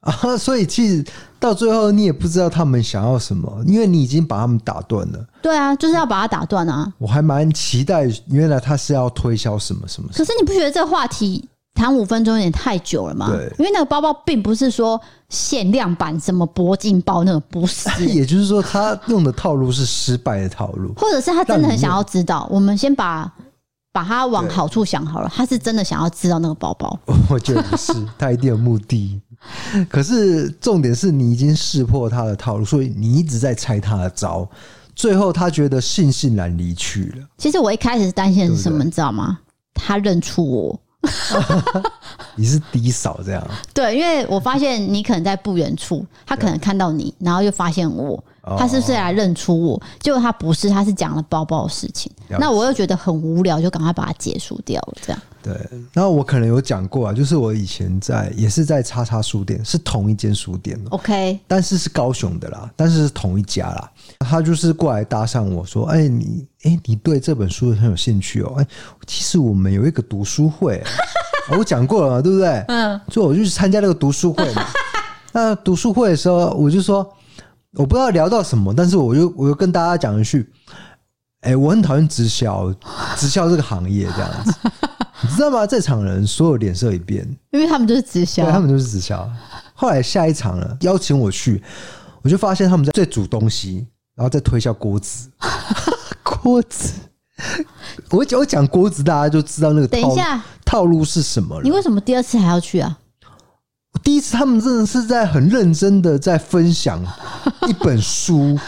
Speaker 2: 啊，所以其实到最后你也不知道他们想要什么，因为你已经把他们打断了。
Speaker 1: 对啊，就是要把他打断啊。
Speaker 2: 我还蛮期待，原来他是要推销什么什么。
Speaker 1: 可是你不觉得这个话题谈五分钟有点太久了嘛？
Speaker 2: 对，
Speaker 1: 因为那个包包并不是说限量版什么铂金包那个，不是。<laughs>
Speaker 2: 也就是说，他用的套路是失败的套路，
Speaker 1: 或者是他真的很想要知道。我们先把。把他往好处想好了，他是真的想要知道那个包包。
Speaker 2: 我觉得不是，他一定有目的。可是重点是你已经识破他的套路，所以你一直在猜他的招，最后他觉得悻悻然离去了。
Speaker 1: 其实我一开始担心的是什么，你知道吗？他认出我。<laughs>
Speaker 2: 你是低扫这样？
Speaker 1: 对，因为我发现你可能在不远处，他可能看到你，然后又发现我。他是不是来认出我？结果他不是，他是讲了包包的事情。那我又觉得很无聊，就赶快把它结束掉了。这样
Speaker 2: 对。然后我可能有讲过啊，就是我以前在也是在叉叉书店，是同一间书店。
Speaker 1: OK，
Speaker 2: 但是是高雄的啦，但是是同一家啦。他就是过来搭讪我说：“哎，你哎，你对这本书很有兴趣哦？哎，其实我们有一个读书会，<laughs> 我讲过了嘛，对不对？嗯，所以我就去参加那个读书会嘛。<laughs> 那读书会的时候，我就说。”我不知道聊到什么，但是我就我就跟大家讲一句，哎、欸，我很讨厌直销，<laughs> 直销这个行业这样子，你知道吗？在场人所有脸色一变，因为他们就是直销，对，他们就是直销。后来下一场了，邀请我去，我就发现他们在在煮东西，然后再推销锅子，<laughs> 锅子。我我讲锅子，大家就知道那个套。等一下，套路是什么了？
Speaker 1: 你为什么第二次还要去啊？
Speaker 2: 第一次，他们真的是在很认真的在分享一本书，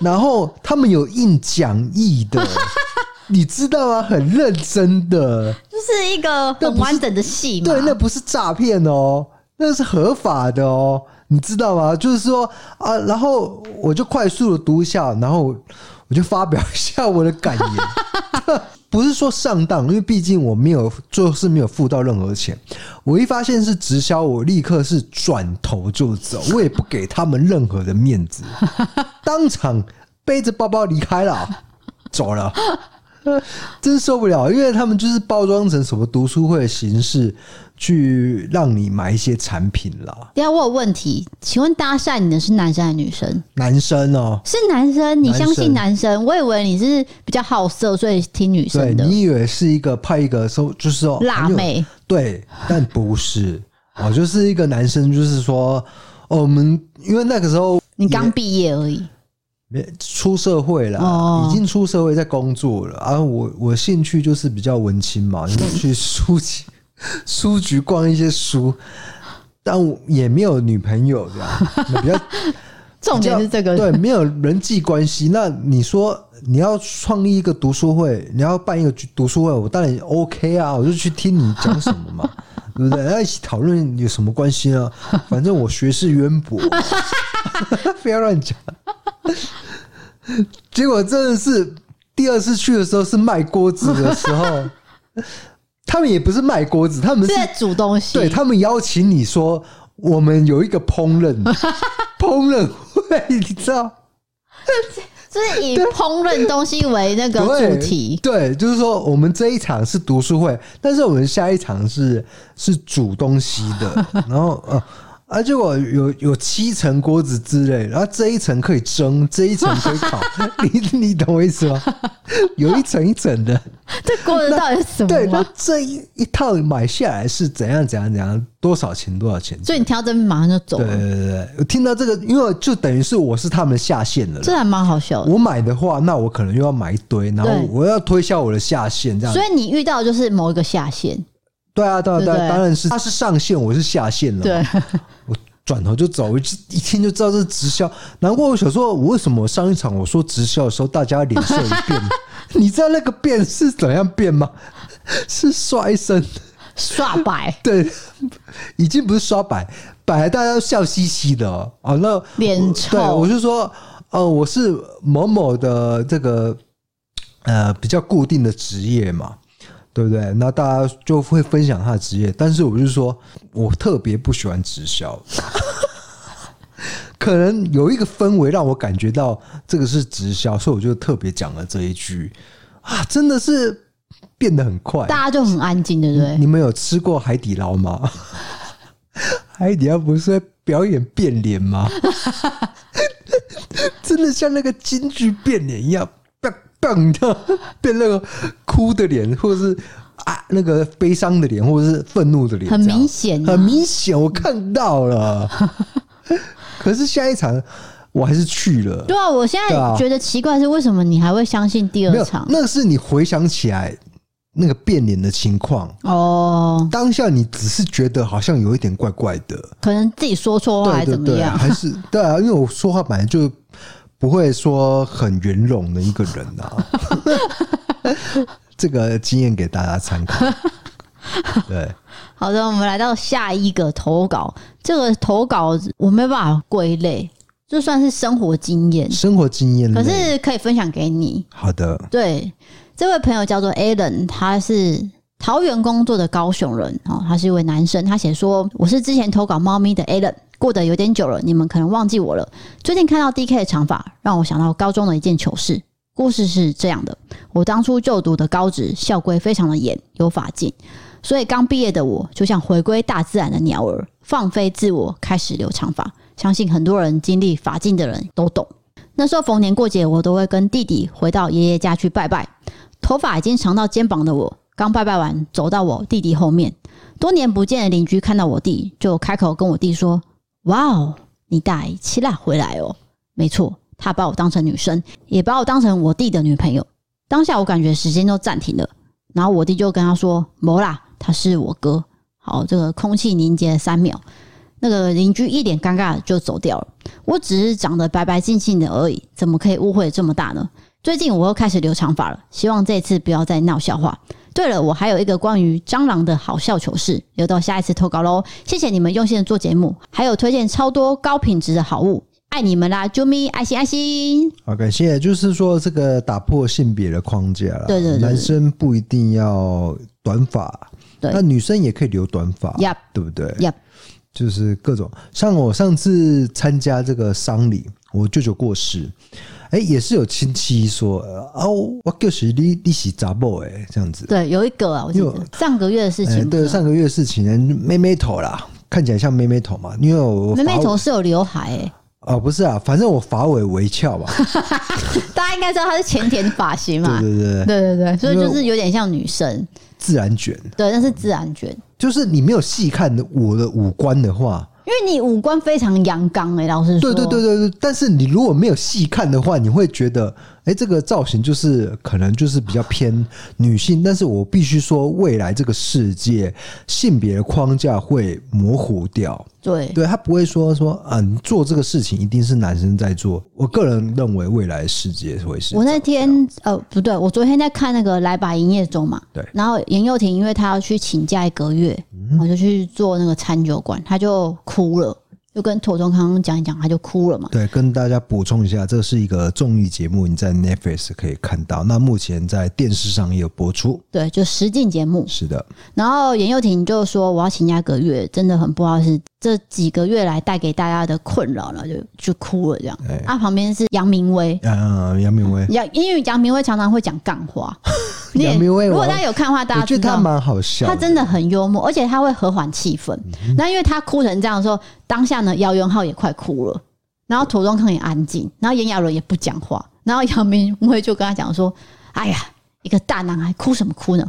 Speaker 2: 然后他们有印讲义的，<laughs> 你知道吗？很认真的，
Speaker 1: 就是一个很完整的戏。
Speaker 2: 对，那不是诈骗哦，那是合法的哦，你知道吗？就是说啊，然后我就快速的读一下，然后我就发表一下我的感言。<laughs> 不是说上当，因为毕竟我没有做事，没有付到任何钱。我一发现是直销，我立刻是转头就走，我也不给他们任何的面子，<laughs> 当场背着包包离开了，走了。真受不了，因为他们就是包装成什么读书会的形式，去让你买一些产品啦。
Speaker 1: 等下我有问题，请问搭讪你的是男生还是女生？
Speaker 2: 男生哦，
Speaker 1: 是男生。你相信男生？我以为你是比较好色，所以听女生的。
Speaker 2: 对，你以为是一个派一个说，就是说
Speaker 1: 辣妹？
Speaker 2: 对，但不是哦，就是一个男生，就是说，哦，我们因为那个时候
Speaker 1: 你刚毕业而已。
Speaker 2: 出社会了，哦、已经出社会在工作了。啊，我我兴趣就是比较文青嘛，<laughs> 就是去书籍书局逛一些书，但我也没有女朋友这样。<laughs> 比较 <laughs>
Speaker 1: 重点是这个，
Speaker 2: 对，没有人际关系。那你说你要创立一个读书会，你要办一个读书会，我当然 OK 啊，我就去听你讲什么嘛，<laughs> 对不对？要一起讨论有什么关系呢？反正我学识渊博，不要乱讲。结果真的是第二次去的时候是卖锅子的时候，他们也不是卖锅子，他们是
Speaker 1: 在煮东西。
Speaker 2: 对，他们邀请你说，我们有一个烹饪 <laughs> 烹饪会，你知道，
Speaker 1: 就是以烹饪东西为那个主题。
Speaker 2: 对，对，就是说我们这一场是读书会，但是我们下一场是是煮东西的，然后呃。啊，结果有有七层锅子之类，然后这一层可以蒸，<laughs> 这一层可以烤，你你懂我意思吗？<laughs> 有一层一层的，
Speaker 1: 这锅子到底是什么？
Speaker 2: 对，那这一一套买下来是怎样怎样怎样，多少钱多少钱？
Speaker 1: 所以你听到这边马上就走了。
Speaker 2: 对对对，我听到这个，因为就等于是我是他们下线了，
Speaker 1: 这还蛮好笑的。
Speaker 2: 我买的话，那我可能又要买一堆，然后我要推销我的下线，这样。
Speaker 1: 所以你遇到就是某一个下线。
Speaker 2: 对啊，对啊，对，当然是他是上线，我是下线了。
Speaker 1: 对，<laughs>
Speaker 2: 我转头就走，一一听就知道这是直销。难怪我想说，我为什么上一场我说直销的时候，大家脸色一变？<laughs> 你知道那个变是怎样变吗？<laughs> 是刷一身
Speaker 1: 刷白，
Speaker 2: 对，已经不是刷白，本来大家都笑嘻嘻的哦。那
Speaker 1: 脸臭，
Speaker 2: 对，我就说，呃，我是某某的这个呃比较固定的职业嘛。对不对？那大家就会分享他的职业，但是我就说，我特别不喜欢直销，<laughs> 可能有一个氛围让我感觉到这个是直销，所以我就特别讲了这一句啊，真的是变得很快，
Speaker 1: 大家就很安静，对不对？
Speaker 2: 你们有吃过海底捞吗？<laughs> 海底捞不是会表演变脸吗？<laughs> 真的像那个京剧变脸一样，变变的变那个哭的脸，或者是啊那个悲伤的脸，或者是愤怒的脸，
Speaker 1: 很明显，
Speaker 2: 很明显，我看到了。<laughs> 可是下一场我还是去了。
Speaker 1: 对啊，我现在觉得奇怪是为什么你还会相信第二场？
Speaker 2: 那是你回想起来那个变脸的情况哦。当下你只是觉得好像有一点怪怪的，
Speaker 1: 可能自己说错话还是怎么样？
Speaker 2: 还是对啊，因为我说话本来就不会说很圆融的一个人啊。<laughs> 这个经验给大家参考。<laughs> 对，
Speaker 1: 好的，我们来到下一个投稿。这个投稿我没办法归类，就算是生活经验，
Speaker 2: 生活经验，
Speaker 1: 可是可以分享给你。
Speaker 2: 好的，
Speaker 1: 对，这位朋友叫做 Alan，他是桃园工作的高雄人哦，他是一位男生。他写说：“我是之前投稿猫咪的 Alan，过得有点久了，你们可能忘记我了。最近看到 DK 的长发，让我想到高中的一件糗事。故事是这样的：我当初就读的高职校规非常的严，有法禁。”所以刚毕业的我，就像回归大自然的鸟儿，放飞自我，开始留长发。相信很多人经历法禁的人都懂。那时候逢年过节，我都会跟弟弟回到爷爷家去拜拜。头发已经长到肩膀的我，刚拜拜完，走到我弟弟后面，多年不见的邻居看到我弟，就开口跟我弟说：“哇哦，你带七辣回来哦。”没错，他把我当成女生，也把我当成我弟的女朋友。当下我感觉时间都暂停了，然后我弟就跟他说：“没啦。”他是我哥，好，这个空气凝结了三秒，那个邻居一脸尴尬就走掉了。我只是长得白白净净的而已，怎么可以误会这么大呢？最近我又开始留长发了，希望这次不要再闹笑话。对了，我还有一个关于蟑螂的好笑糗事，留到下一次投稿喽。谢谢你们用心的做节目，还有推荐超多高品质的好物，爱你们啦，啾咪爱心爱心。
Speaker 2: 好，感谢。就是说这个打破性别的框架了，对，对男生不一定要短发。对那女生也可以留短发，Yep, 对不对
Speaker 1: ？Yep.
Speaker 2: 就是各种。像我上次参加这个丧礼，我舅舅过世，哎，也是有亲戚说，哦，我就是你，你是查某哎，这样子。
Speaker 1: 对，有一个啊，我记得上个月的事情。
Speaker 2: 对，上个月的事情，妹妹头啦，看起来像妹妹头嘛，因为我
Speaker 1: 妹妹头是有刘海哎。
Speaker 2: 哦，不是啊，反正我发尾微翘吧。<laughs>
Speaker 1: 大家应该知道她是前田发型嘛？
Speaker 2: 对对对，
Speaker 1: 对对对，所以就是有点像女生。
Speaker 2: 自然卷，
Speaker 1: 对，那是自然卷。
Speaker 2: 就是你没有细看我的五官的话，
Speaker 1: 因因为你五官非常阳刚诶，老师说。
Speaker 2: 对对对对对，但是你如果没有细看的话，你会觉得。哎，这个造型就是可能就是比较偏女性，但是我必须说，未来这个世界性别的框架会模糊掉。
Speaker 1: 对，
Speaker 2: 对他不会说说，嗯，做这个事情一定是男生在做。我个人认为，未来世界会是。
Speaker 1: 我那天呃，不对，我昨天在看那个《来吧营业中》嘛，
Speaker 2: 对，
Speaker 1: 然后严幼婷因为她要去请假一个月，我就去做那个餐酒馆，她就哭了。就跟妥中康讲一讲，他就哭了嘛。
Speaker 2: 对，跟大家补充一下，这是一个综艺节目，你在 Netflix 可以看到。那目前在电视上也有播出。
Speaker 1: 对，就实境节目。
Speaker 2: 是的。
Speaker 1: 然后严幼婷就说：“我要请假一个月，真的很不好意思，这几个月来带给大家的困扰了，就就哭了这样。欸”啊，旁边是杨明威。
Speaker 2: 啊，杨明威。<laughs>
Speaker 1: 杨，因为杨明威常常会讲干话。<laughs>
Speaker 2: 杨明威，
Speaker 1: 如果大家有看的话，大家
Speaker 2: 觉得他蛮好笑，
Speaker 1: 他真的很幽默，而且他会和缓气氛。那、嗯、因为他哭成这样的时候，当下呢，姚元浩也快哭了，然后涂中康也安静，然后炎亚纶也不讲话，然后杨明辉就跟他讲说：“哎呀，一个大男孩哭什么哭呢？”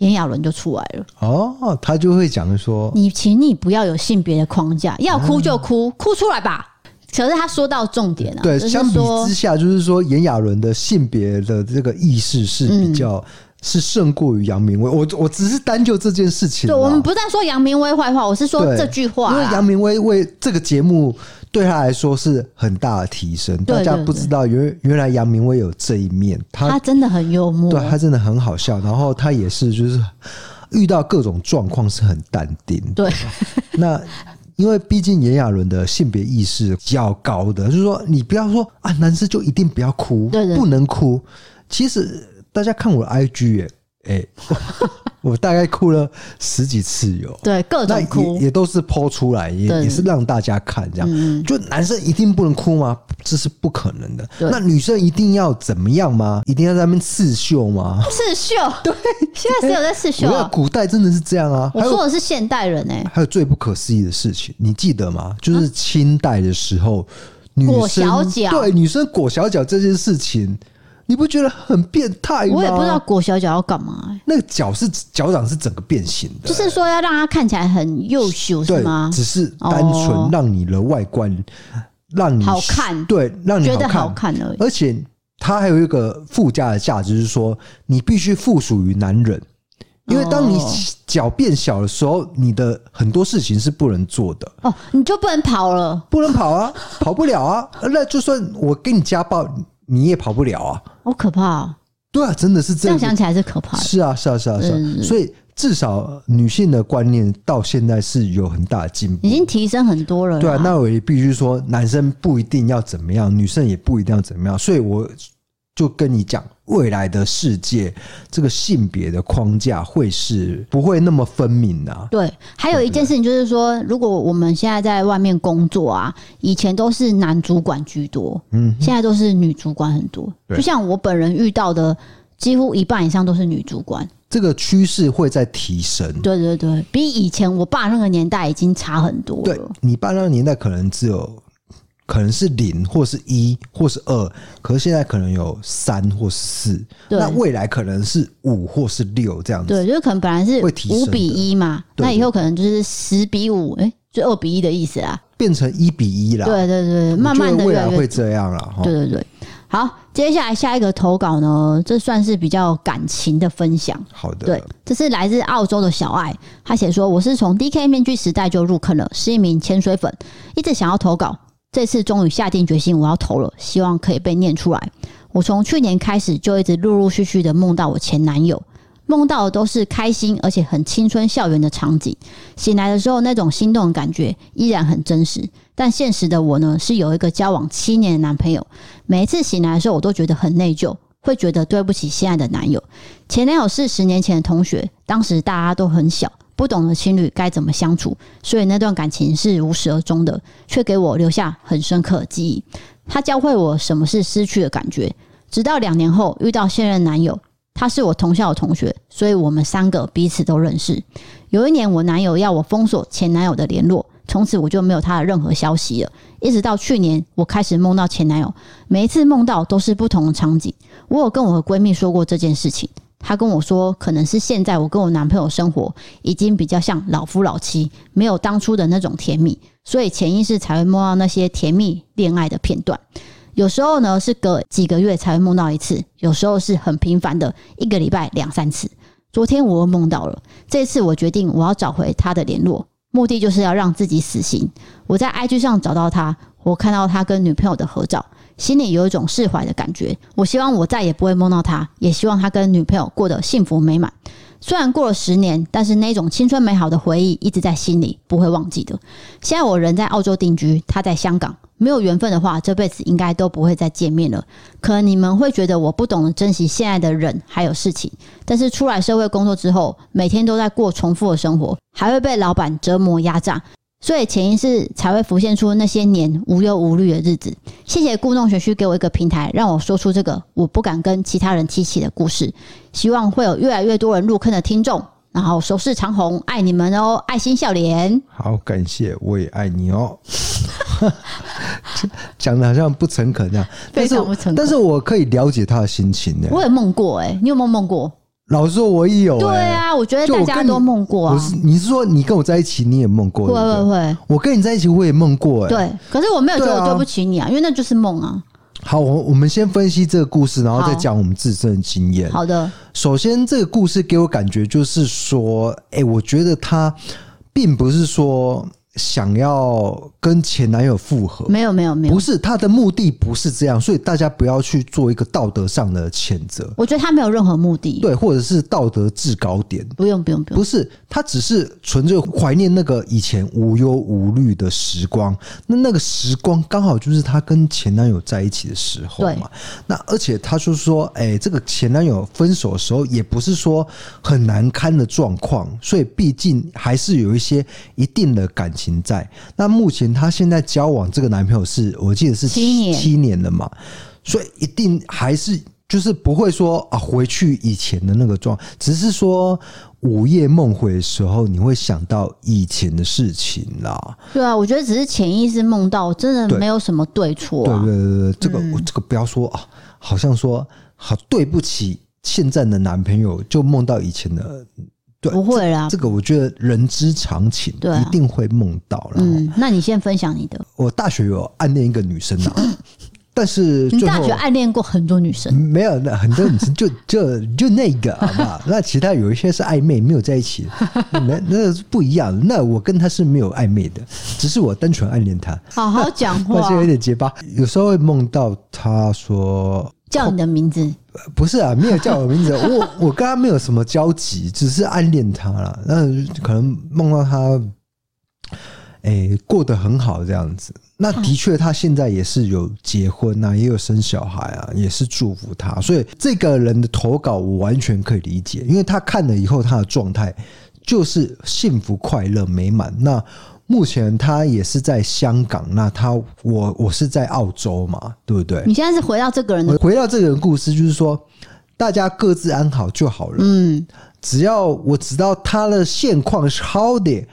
Speaker 1: 炎亚纶就出来了。
Speaker 2: 哦，他就会讲说：“
Speaker 1: 你，请你不要有性别的框架，要哭就哭，啊、哭出来吧。”可是他说到重点啊，
Speaker 2: 对，相比之下，就是说炎亚纶的性别的这个意识是比较、嗯、是胜过于杨明威。我我只是单就这件事情，
Speaker 1: 对，我们不在说杨明威坏话，我是说这句话，
Speaker 2: 因为杨明威为这个节目对他来说是很大的提升。大家不知道原原来杨明威有这一面，他
Speaker 1: 他真的很幽默，
Speaker 2: 对他真的很好笑，然后他也是就是遇到各种状况是很淡定。
Speaker 1: 对，<laughs>
Speaker 2: 那。因为毕竟炎亚纶的性别意识较高的，就是说你不要说啊，男生就一定不要哭，对，不能哭。其实大家看我的 IG，哎、欸，<laughs> 我大概哭了十几次有，
Speaker 1: 对，各种哭
Speaker 2: 也，也都是 po 出来，也也是让大家看这样。嗯、就男生一定不能哭吗？这是不可能的。那女生一定要怎么样吗？一定要在那边刺绣吗？
Speaker 1: 刺绣？<laughs> 对，现在谁有在刺绣啊？
Speaker 2: 古代真的是这样啊！
Speaker 1: 我说的是现代人哎、欸。
Speaker 2: 还有最不可思议的事情，你记得吗？就是清代的时候，女生
Speaker 1: 裹小脚，
Speaker 2: 对，女生裹小脚这件事情。你不觉得很变态吗？
Speaker 1: 我也不知道裹小脚要干嘛、欸。
Speaker 2: 那个脚是脚掌是整个变形的、欸，
Speaker 1: 就是说要让它看起来很优秀，是吗？
Speaker 2: 只是单纯让你的外观、哦、让你
Speaker 1: 好看，
Speaker 2: 对，让你
Speaker 1: 觉得好看而已。
Speaker 2: 而且它还有一个附加的价值，是说你必须附属于男人，因为当你脚变小的时候，你的很多事情是不能做的。
Speaker 1: 哦，你就不能跑了？
Speaker 2: 不能跑啊，跑不了啊。那就算我给你家暴。你也跑不了啊！
Speaker 1: 好可怕啊！
Speaker 2: 对啊，真的是
Speaker 1: 这样。想起来是可怕的。
Speaker 2: 是啊，是啊，是啊，是啊。所以至少女性的观念到现在是有很大的进步，
Speaker 1: 已经提升很多了。
Speaker 2: 对啊，那我也必须说，男生不一定要怎么样，女生也不一定要怎么样。所以我。就跟你讲，未来的世界这个性别的框架会是不会那么分明的啊。
Speaker 1: 对，还有一件事情就是说，如果我们现在在外面工作啊，以前都是男主管居多，嗯，现在都是女主管很多。就像我本人遇到的，几乎一半以上都是女主管。
Speaker 2: 这个趋势会在提升。
Speaker 1: 对对对，比以前我爸那个年代已经差很多了。
Speaker 2: 对，你爸那个年代可能只有。可能是零，或是一，或是二，可是现在可能有三或是四，那未来可能是五或是六这样子。
Speaker 1: 对，就是可能本来是五比一嘛，那以后可能就是十比五，哎，就二比一的意思啊，
Speaker 2: 变成一比一啦。
Speaker 1: 对对对，慢慢的
Speaker 2: 未来会这样啦。
Speaker 1: 对对对，好，接下来下一个投稿呢，这算是比较感情的分享。
Speaker 2: 好的，
Speaker 1: 对，这是来自澳洲的小爱，他写说：“我是从 DK 面具时代就入坑了，是一名潜水粉，一直想要投稿。”这次终于下定决心，我要投了，希望可以被念出来。我从去年开始就一直陆陆续续的梦到我前男友，梦到的都是开心而且很青春校园的场景。醒来的时候，那种心动的感觉依然很真实。但现实的我呢，是有一个交往七年的男朋友。每一次醒来的时候，我都觉得很内疚，会觉得对不起现在的男友。前男友是十年前的同学，当时大家都很小。不懂的情侣该怎么相处，所以那段感情是无始而终的，却给我留下很深刻的记忆。他教会我什么是失去的感觉。直到两年后遇到现任男友，他是我同校的同学，所以我们三个彼此都认识。有一年，我男友要我封锁前男友的联络，从此我就没有他的任何消息了。一直到去年，我开始梦到前男友，每一次梦到都是不同的场景。我有跟我的闺蜜说过这件事情。他跟我说，可能是现在我跟我男朋友生活已经比较像老夫老妻，没有当初的那种甜蜜，所以潜意识才会梦到那些甜蜜恋爱的片段。有时候呢是隔几个月才会梦到一次，有时候是很频繁的，一个礼拜两三次。昨天我又梦到了，这次我决定我要找回他的联络，目的就是要让自己死心。我在 IG 上找到他，我看到他跟女朋友的合照。心里有一种释怀的感觉。我希望我再也不会梦到他，也希望他跟女朋友过得幸福美满。虽然过了十年，但是那种青春美好的回忆一直在心里，不会忘记的。现在我人在澳洲定居，他在香港，没有缘分的话，这辈子应该都不会再见面了。可能你们会觉得我不懂得珍惜现在的人还有事情，但是出来社会工作之后，每天都在过重复的生活，还会被老板折磨压榨。所以潜意识才会浮现出那些年无忧无虑的日子。谢谢故弄玄虚给我一个平台，让我说出这个我不敢跟其他人提起的故事。希望会有越来越多人入坑的听众，然后收视长虹，爱你们哦！爱心笑脸，
Speaker 2: 好感谢，我也爱你哦。<laughs> 讲的好像不诚恳这样，
Speaker 1: 非常不诚恳。
Speaker 2: 但是我可以了解他的心情呢。
Speaker 1: 我也梦过哎，你有没有梦过？
Speaker 2: 老实说，我也有、欸。
Speaker 1: 对啊，我觉得大家都梦过啊。
Speaker 2: 是，你是说你跟我在一起，你也梦过？
Speaker 1: 会会会。
Speaker 2: 我跟你在一起，我也梦过、欸。哎，对。
Speaker 1: 可是我没有觉得我对不起你啊，啊因为那就是梦啊。
Speaker 2: 好，我我们先分析这个故事，然后再讲我们自身的经验。
Speaker 1: 好的。
Speaker 2: 首先，这个故事给我感觉就是说，哎、欸，我觉得他并不是说想要跟前男友复合，
Speaker 1: 没有没有没有，
Speaker 2: 不是他的目的不是这样，所以大家不要去做一个道德上的谴责。
Speaker 1: 我觉得他没有任何目的，
Speaker 2: 对，或者是道德制高点，
Speaker 1: 不用不用不用，
Speaker 2: 不是他只是纯粹怀念那个以前无忧无虑的时光。那那个时光刚好就是他跟前男友在一起的时候嘛。那而且他就说，哎，这个前男友分手的时候也不是说很难堪的状况，所以毕竟还是有一些一定的感情。在那目前，她现在交往这个男朋友是我记得是七年七年了嘛，所以一定还是就是不会说啊回去以前的那个状，只是说午夜梦回的时候你会想到以前的事情啦。
Speaker 1: 对啊，我觉得只是潜意识梦到，真的没有什么对错啊。
Speaker 2: 对对对对，这个我这个不要说啊，好像说好对不起现在的男朋友，就梦到以前的。对，
Speaker 1: 不会啦，
Speaker 2: 这个我觉得人之常情，对、啊，一定会梦到。
Speaker 1: 嗯，那你先分享你的。
Speaker 2: 我大学有暗恋一个女生啊，<laughs> 但是
Speaker 1: 你大学暗恋过很多女生？
Speaker 2: 没有，那很多女生就就就那个，好不好？<laughs> 那其他有一些是暧昧，没有在一起，<laughs> 那那是不一样。那我跟她是没有暧昧的，只是我单纯暗恋她。
Speaker 1: 好好讲话，
Speaker 2: 而且有点结巴，有时候会梦到她说。
Speaker 1: 叫你的名字？
Speaker 2: 不是啊，没有叫我名字。<laughs> 我我跟他没有什么交集，只是暗恋他了。那可能梦到他，哎、欸，过得很好这样子。那的确，他现在也是有结婚啊，也有生小孩啊，也是祝福他。所以这个人的投稿我完全可以理解，因为他看了以后，他的状态就是幸福、快乐、美满。那目前他也是在香港，那他我我是在澳洲嘛，对不对？
Speaker 1: 你现在是回到这个人的，
Speaker 2: 回到这个人故事，就是说大家各自安好就好了。嗯，只要我知道他的现况是好的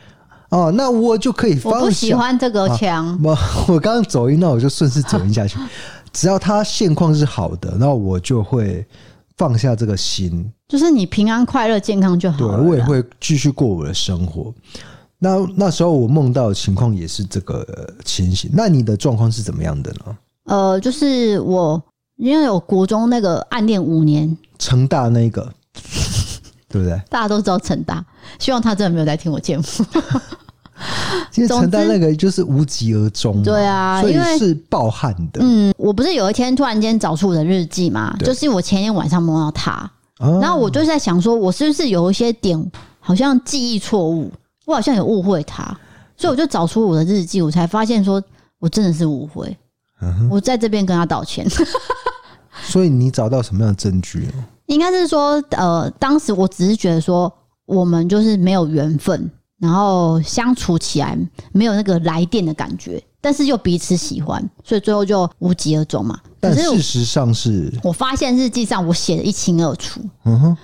Speaker 2: 哦，那我就可以放下。
Speaker 1: 我不喜欢这个墙。
Speaker 2: 我我刚刚走音，那我就顺势走音下去。<laughs> 只要他现况是好的，那我就会放下这个心。
Speaker 1: 就是你平安、快乐、健康就好了。
Speaker 2: 对，我也会继续过我的生活。那那时候我梦到的情况也是这个情形。那你的状况是怎么样的呢？
Speaker 1: 呃，就是我因为有国中那个暗恋五年，
Speaker 2: 成大那个，<laughs> 对不对？
Speaker 1: 大家都知道成大，希望他真的没有在听我节目。<laughs>
Speaker 2: 其实成大那个就是无疾而终，
Speaker 1: 对啊，
Speaker 2: 所以是暴汗的。
Speaker 1: 嗯，我不是有一天突然间找出我的日记嘛？就是我前天晚上梦到他，啊，然后我就在想说，我是不是有一些点好像记忆错误？我好像有误会他，所以我就找出我的日记，我才发现说我真的是误会。我在这边跟他道歉。<laughs>
Speaker 2: 所以你找到什么样的证据？
Speaker 1: 应该是说，呃，当时我只是觉得说我们就是没有缘分，然后相处起来没有那个来电的感觉，但是又彼此喜欢，所以最后就无疾而终嘛。
Speaker 2: 但事实上是，
Speaker 1: 我发现日记上我写的一清二楚。嗯哼，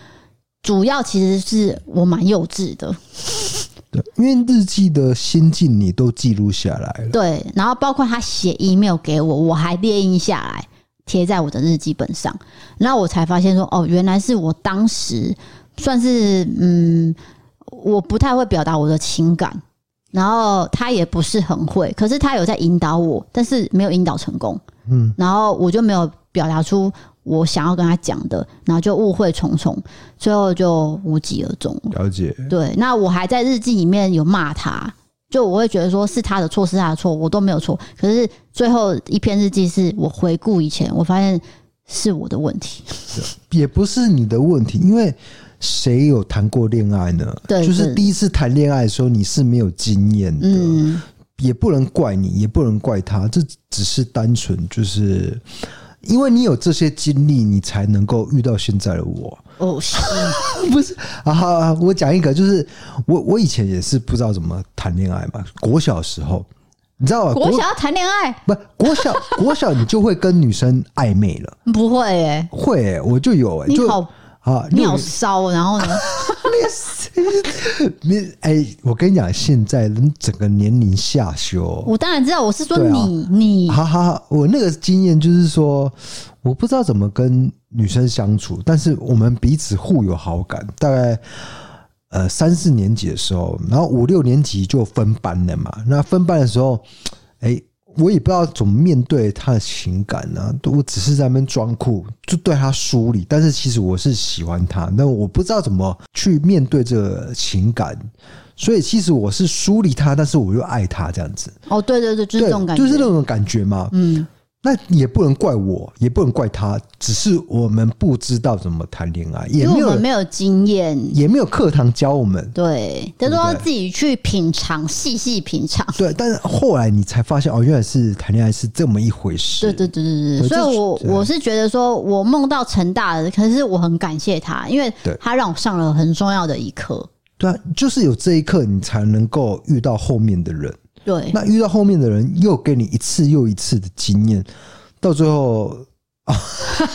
Speaker 1: 主要其实是我蛮幼稚的。<laughs>
Speaker 2: 因为日记的心境你都记录下来了，
Speaker 1: 对，然后包括他写 email 给我，我还列印下来贴在我的日记本上，然后我才发现说，哦，原来是我当时算是嗯，我不太会表达我的情感，然后他也不是很会，可是他有在引导我，但是没有引导成功，嗯，然后我就没有表达出。我想要跟他讲的，然后就误会重重，最后就无疾而终。
Speaker 2: 了解。
Speaker 1: 对，那我还在日记里面有骂他，就我会觉得说是他的错，是他的错，我都没有错。可是最后一篇日记是我回顾以前，我发现是我的问题。
Speaker 2: 也不是你的问题，因为谁有谈过恋爱呢？对，就是第一次谈恋爱的时候，你是没有经验的，嗯，也不能怪你，也不能怪他，这只是单纯就是。因为你有这些经历，你才能够遇到现在的我。
Speaker 1: 哦，<laughs> 是，
Speaker 2: 不是啊？我讲一个，就是我我以前也是不知道怎么谈恋爱嘛。国小时候，你知道吗？
Speaker 1: 国小要谈恋爱？
Speaker 2: 不，国小国小你就会跟女生暧昧了？<laughs>
Speaker 1: 不会诶、欸，
Speaker 2: 会、欸，我就有诶、欸。
Speaker 1: 你好。啊，你好骚，然后呢？<laughs> <laughs>
Speaker 2: 你你哎，我跟你讲，现在人整个年龄下修。
Speaker 1: 我当然知道，我是说你、啊、你。好
Speaker 2: 好好，我那个经验就是说，我不知道怎么跟女生相处，但是我们彼此互有好感。大概呃三四年级的时候，然后五六年级就分班了嘛。那分班的时候，哎，我也不知道怎么面对他的情感呢、啊。我只是在那边装酷，就对他梳理。但是其实我是喜欢他，那我不知道怎么去面对这个情感。所以其实我是梳理他，但是我又爱他这样子。
Speaker 1: 哦，对对对，就是这种感觉，
Speaker 2: 就是那种感觉嘛。嗯。那也不能怪我，也不能怪他，只是我们不知道怎么谈恋爱，也没有
Speaker 1: 没有经验，
Speaker 2: 也没有课堂教我们。
Speaker 1: 对，他说要自己去品尝，细细品尝。
Speaker 2: 对，但是后来你才发现，哦，原来是谈恋爱是这么一回事。
Speaker 1: 对对对对对，所以我我是觉得说，我梦到成大了，可是我很感谢他，因为他让我上了很重要的一课。
Speaker 2: 对啊，就是有这一课，你才能够遇到后面的人。
Speaker 1: 对，
Speaker 2: 那遇到后面的人又给你一次又一次的经验，到最后啊，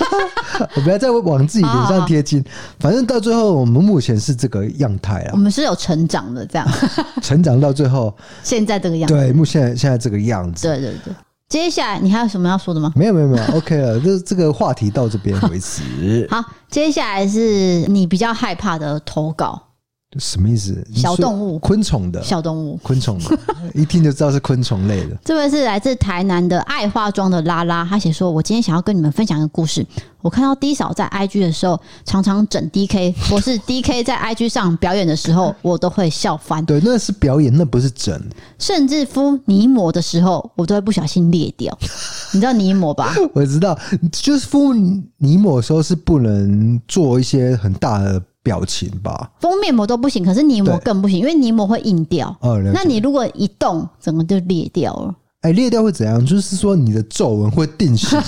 Speaker 2: <laughs> 我不要再往自己脸上贴金。反正到最后，我们目前是这个样态啊。
Speaker 1: 我们是有成长的，这样 <laughs>
Speaker 2: 成长到最后，
Speaker 1: 现在这个样子。
Speaker 2: 对，目前现在这个样子。
Speaker 1: 对对对，接下来你还有什么要说的吗？
Speaker 2: 没有没有没有，OK 了，<laughs> 就这个话题到这边为止。
Speaker 1: 好，接下来是你比较害怕的投稿。
Speaker 2: 什么意思？
Speaker 1: 小动物、
Speaker 2: 昆虫的
Speaker 1: 小动物、
Speaker 2: 昆虫的，一听就知道是昆虫类的。
Speaker 1: 这位是来自台南的爱化妆的拉拉，他写说：“我今天想要跟你们分享一个故事。我看到 D 嫂在 IG 的时候，常常整 DK，<laughs> 或是 DK 在 IG 上表演的时候，我都会笑翻。
Speaker 2: 对，那是表演，那不是整。
Speaker 1: 甚至敷泥膜的时候，我都会不小心裂掉。<laughs> 你知道泥膜吧？
Speaker 2: 我知道，就是敷泥膜的时候是不能做一些很大的。”表情吧，
Speaker 1: 敷面膜都不行，可是泥膜更不行，因为泥膜会硬掉。哦，那你如果一动，整个就裂掉了。
Speaker 2: 哎、欸，裂掉会怎样？就是说你的皱纹会定型吗？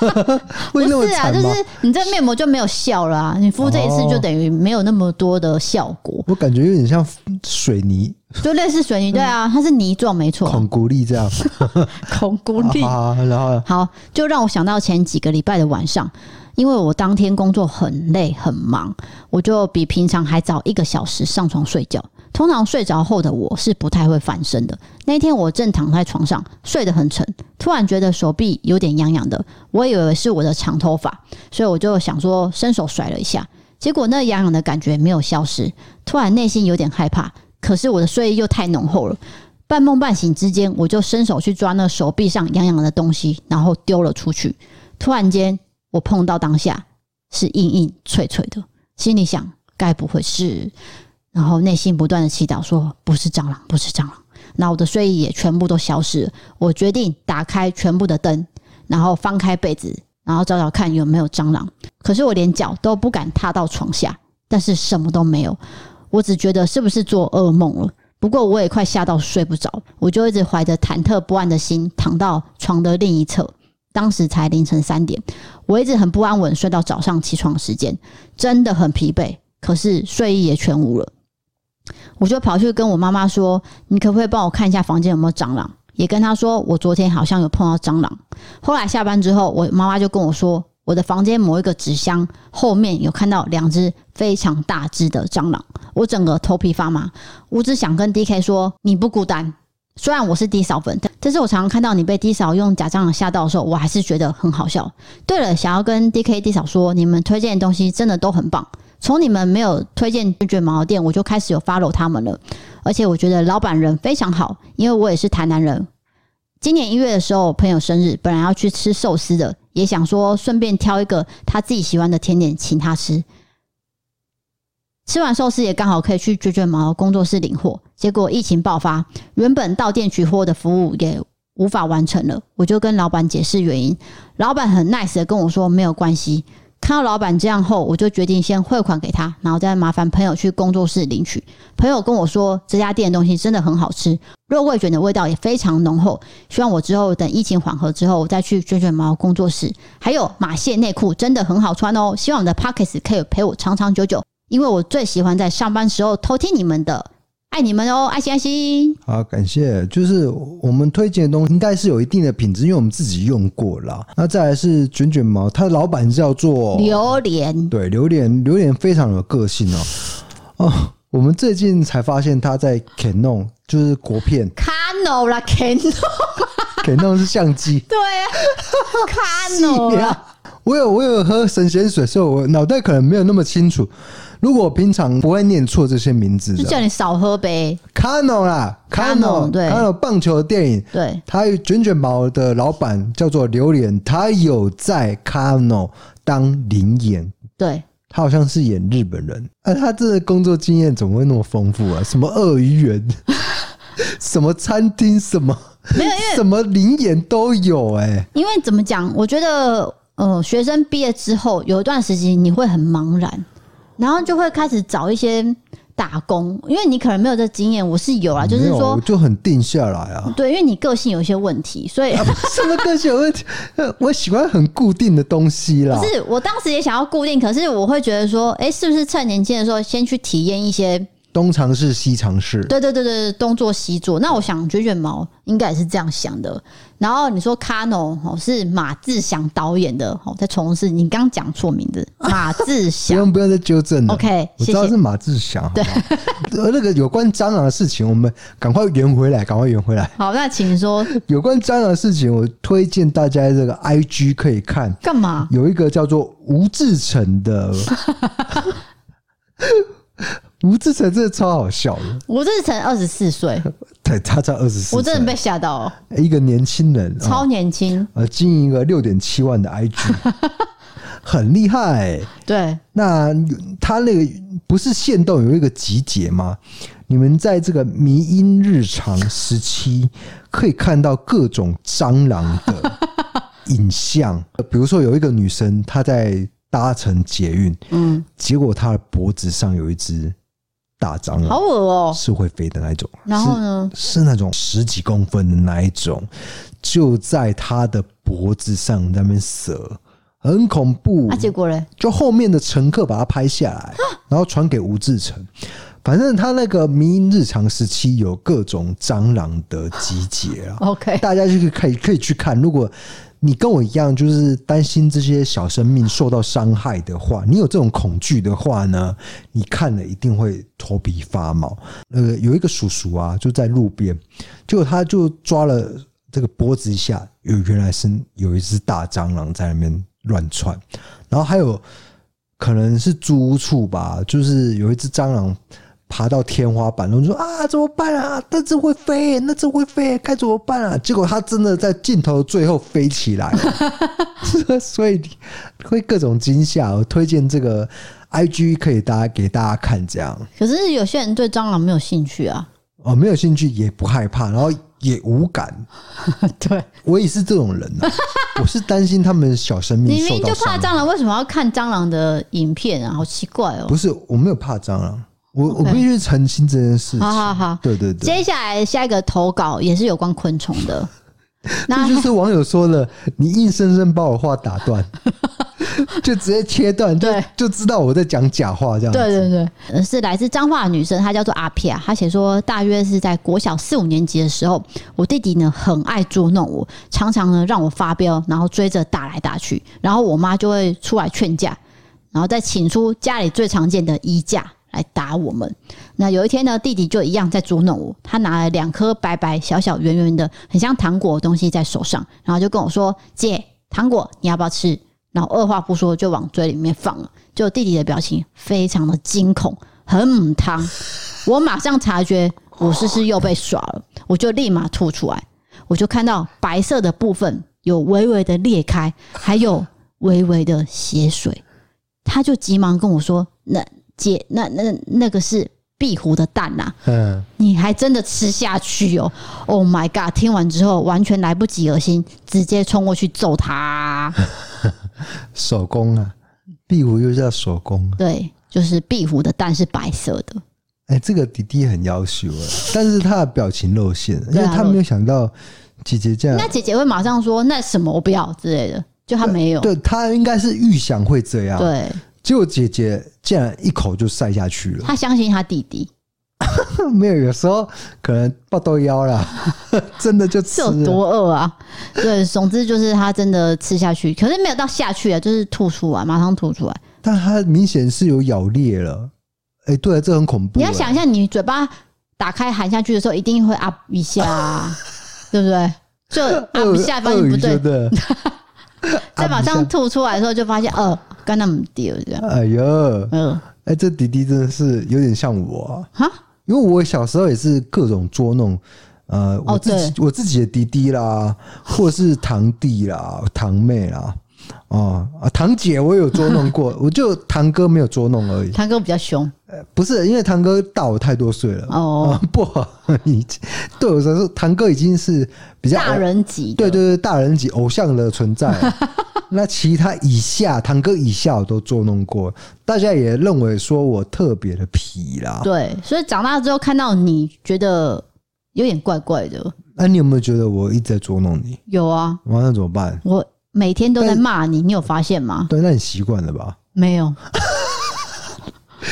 Speaker 2: <laughs>
Speaker 1: 不是啊，就是你这面膜就没有效了啊！你敷这一次就等于没有那么多的效果。
Speaker 2: 我感觉有点像水泥，
Speaker 1: 就类似水泥，对啊，它是泥状，没错。
Speaker 2: 孔骨力这样，<laughs>
Speaker 1: 孔骨力。<laughs>
Speaker 2: 好，然后
Speaker 1: 好，就让我想到前几个礼拜的晚上。因为我当天工作很累很忙，我就比平常还早一个小时上床睡觉。通常睡着后的我是不太会翻身的。那天我正躺在床上睡得很沉，突然觉得手臂有点痒痒的，我以为是我的长头发，所以我就想说伸手甩了一下，结果那痒痒的感觉没有消失。突然内心有点害怕，可是我的睡意又太浓厚了，半梦半醒之间，我就伸手去抓那手臂上痒痒的东西，然后丢了出去。突然间。我碰到当下是硬硬脆脆的，心里想该不会是，然后内心不断的祈祷说不是蟑螂，不是蟑螂。那我的睡意也全部都消失了。我决定打开全部的灯，然后翻开被子，然后找找看有没有蟑螂。可是我连脚都不敢踏到床下，但是什么都没有。我只觉得是不是做噩梦了？不过我也快吓到睡不着，我就一直怀着忐忑不安的心躺到床的另一侧。当时才凌晨三点，我一直很不安稳，睡到早上起床时间，真的很疲惫，可是睡意也全无了。我就跑去跟我妈妈说：“你可不可以帮我看一下房间有没有蟑螂？”也跟她说：“我昨天好像有碰到蟑螂。”后来下班之后，我妈妈就跟我说：“我的房间某一个纸箱后面有看到两只非常大只的蟑螂。”我整个头皮发麻，我只想跟 DK 说：“你不孤单。”虽然我是 D 嫂粉，但是我常常看到你被 D 嫂用假蟑螂吓到的时候，我还是觉得很好笑。对了，想要跟 DK D 嫂说，你们推荐的东西真的都很棒。从你们没有推荐卷卷毛店，我就开始有 follow 他们了。而且我觉得老板人非常好，因为我也是台南人。今年一月的时候，朋友生日，本来要去吃寿司的，也想说顺便挑一个他自己喜欢的甜点请他吃。吃完寿司也刚好可以去卷卷毛工作室领货，结果疫情爆发，原本到店取货的服务也无法完成了。我就跟老板解释原因，老板很 nice 的跟我说没有关系。看到老板这样后，我就决定先汇款给他，然后再麻烦朋友去工作室领取。朋友跟我说这家店的东西真的很好吃，肉桂卷的味道也非常浓厚。希望我之后等疫情缓和之后，我再去卷卷毛工作室。还有马蟹内裤真的很好穿哦，希望我的 Pockets 可以陪我长长久久。因为我最喜欢在上班时候偷听你们的，爱你们哦，爱心爱心。
Speaker 2: 好，感谢。就是我们推荐的东西应该是有一定的品质，因为我们自己用过了。那再来是卷卷毛，他的老板叫做
Speaker 1: 榴莲，
Speaker 2: 对，榴莲，榴莲非常有个性哦。哦，我们最近才发现他在 Canon，就是国片。
Speaker 1: Canon 啦
Speaker 2: ，Canon，Canon 是相机。
Speaker 1: 对啊，<laughs> Canon
Speaker 2: 我有我有喝神仙水，所以我脑袋可能没有那么清楚。如果平常不会念错这些名字，
Speaker 1: 就叫你少喝呗。
Speaker 2: Kano 啦，Kano，对，Kano 棒球的电影，
Speaker 1: 对，
Speaker 2: 他卷卷毛的老板叫做榴莲，他有在 Kano 当临演，
Speaker 1: 对，
Speaker 2: 他好像是演日本人，啊他这个工作经验怎么会那么丰富啊？什么鳄鱼园，<laughs> 什么餐厅，什么
Speaker 1: 没有，因为 <laughs>
Speaker 2: 什么临演都有哎、欸。
Speaker 1: 因为怎么讲？我觉得，呃，学生毕业之后有一段时间你会很茫然，然后就会开始找一些。打工，因为你可能没有这经验，我是有啊，就是说，
Speaker 2: 我就很定下来啊。
Speaker 1: 对，因为你个性有一些问题，所以 <laughs>
Speaker 2: 什么个性有问题？<laughs> 我喜欢很固定的东西啦。
Speaker 1: 不是，我当时也想要固定，可是我会觉得说，哎，是不是趁年轻的时候先去体验一些。
Speaker 2: 东尝试西尝试，
Speaker 1: 对对对对，东做西做。那我想卷卷毛应该也是这样想的。然后你说卡农哦，是马志祥导演的哦，在从事你刚讲错名字，<laughs> 马志祥，
Speaker 2: 不用不用再纠正了。
Speaker 1: OK，
Speaker 2: 我知道是马志祥。对，而那个有关蟑螂的事情，我们赶快圆回来，赶快圆回来。
Speaker 1: 好，那请说。有
Speaker 2: 关蟑螂的事情，我推荐大家这个 IG 可以看。
Speaker 1: 干嘛？
Speaker 2: 有一个叫做吴志成的。吴志成真的超好笑的。
Speaker 1: 吴志成二十四岁，<laughs>
Speaker 2: 对，他才二十四岁，
Speaker 1: 我真的被吓到了。
Speaker 2: 一个年轻人，
Speaker 1: 超年轻，
Speaker 2: 呃，经营一个六点七万的 IG，<laughs> 很厉害。对，那他那个不是限动有一个集结吗？你们在这个迷因日常时期可以看到各种蟑螂的 <laughs> 影像，比如说有一个女生她在搭乘捷运，嗯，结果她的脖子上有一只。大蟑螂，
Speaker 1: 好恶哦，
Speaker 2: 是会飞的那一种。
Speaker 1: 然后呢，
Speaker 2: 是那种十几公分的那一种，就在他的脖子上在那边蛇，很恐怖。
Speaker 1: 啊，结果呢？
Speaker 2: 就后面的乘客把它拍下来，然后传给吴志成。反正他那个迷因日常时期有各种蟑螂的集结啊。<laughs>
Speaker 1: OK，
Speaker 2: 大家就可以可以去看。如果你跟我一样，就是担心这些小生命受到伤害的话，你有这种恐惧的话呢，你看了一定会头皮发毛。呃，有一个叔叔啊，就在路边，就他就抓了这个脖子一下，有原来是有一只大蟑螂在那边乱窜，然后还有可能是租屋处吧，就是有一只蟑螂。爬到天花板，然后说啊，怎么办啊？那只会飞，那只会飞，该怎么办啊？结果它真的在镜头最后飞起来，<laughs> 所以会各种惊吓。我推荐这个 IG 可以大家给大家看这样。
Speaker 1: 可是有些人对蟑螂没有兴趣啊，
Speaker 2: 哦，没有兴趣也不害怕，然后也无感。<laughs>
Speaker 1: 对，
Speaker 2: 我也是这种人啊，<laughs> 我是担心他们小生命。
Speaker 1: 明明就怕蟑螂，为什么要看蟑螂的影片啊？好奇怪哦。
Speaker 2: 不是，我没有怕蟑螂。我我必须澄清这件事情。
Speaker 1: 好好好，
Speaker 2: 对对对。
Speaker 1: 接下来下一个投稿也是有关昆虫的，<laughs>
Speaker 2: 那就是网友说了，你硬生生把我话打断，<laughs> 就直接切断，对，就知道我在讲假话这样。
Speaker 1: 对对对，是来自彰化的女生，她叫做阿皮亚，她写说，大约是在国小四五年级的时候，我弟弟呢很爱捉弄我，常常呢让我发飙，然后追着打来打去，然后我妈就会出来劝架，然后再请出家里最常见的衣架。来打我们。那有一天呢，弟弟就一样在捉弄我。他拿了两颗白白、小小、圆圆的，很像糖果的东西在手上，然后就跟我说：“姐，糖果你要不要吃？”然后二话不说就往嘴里面放了。就弟弟的表情非常的惊恐，很母汤。我马上察觉我是不是又被耍了，我就立马吐出来。我就看到白色的部分有微微的裂开，还有微微的血水。他就急忙跟我说：“那。”姐，那那那个是壁虎的蛋呐、啊，嗯，你还真的吃下去哦？Oh my god！听完之后完全来不及恶心，直接冲过去揍他。<laughs>
Speaker 2: 手工啊，壁虎又叫手工，
Speaker 1: 对，就是壁虎的蛋是白色的。
Speaker 2: 哎、欸，这个弟弟很要求啊，但是他的表情露馅，因为他没有想到姐姐这样。
Speaker 1: 那姐姐会马上说那什么我不要之类的，就他没有，
Speaker 2: 对，对他应该是预想会这样，
Speaker 1: 对。
Speaker 2: 结果姐姐竟然一口就塞下去了。
Speaker 1: 她相信她弟弟，<laughs>
Speaker 2: 没有，有时候可能抱到腰了，<laughs> 真的就吃了。
Speaker 1: 是有多饿啊？对，总之就是他真的吃下去，可是没有到下去啊，就是吐出来，马上吐出来。
Speaker 2: 但他明显是有咬裂了。哎、欸，对，这很恐怖。
Speaker 1: 你要想一下，你嘴巴打开含下去的时候，一定会啊一下，<laughs> 对不对？就啊一下发现不对，<laughs> 再马上吐出来的时候，就发现哦。跟他们丢这样，
Speaker 2: 哎呦，嗯，哎、欸，这弟弟真的是有点像我啊，
Speaker 1: 哈，
Speaker 2: 因为我小时候也是各种捉弄，呃，我自己、哦、我自己的弟弟啦，或是堂弟啦、堂妹啦。哦啊，堂姐我有捉弄过，<laughs> 我就堂哥没有捉弄而已。
Speaker 1: 堂哥比较凶，
Speaker 2: 不是因为堂哥大我太多岁了哦、嗯，<laughs> 不好，你对我来说，堂哥已经是比较
Speaker 1: 大人级，
Speaker 2: 对对对，大人级偶像的存在。<laughs> 那其他以下堂哥以下我都捉弄过，大家也认为说我特别的皮啦。
Speaker 1: 对，所以长大之后看到你觉得有点怪怪的。
Speaker 2: 那、啊、你有没有觉得我一直在捉弄你？
Speaker 1: 有啊，
Speaker 2: 那怎么办？
Speaker 1: 我。每天都在骂你，你有发现吗？
Speaker 2: 对，那你习惯了吧？
Speaker 1: 没有，<laughs>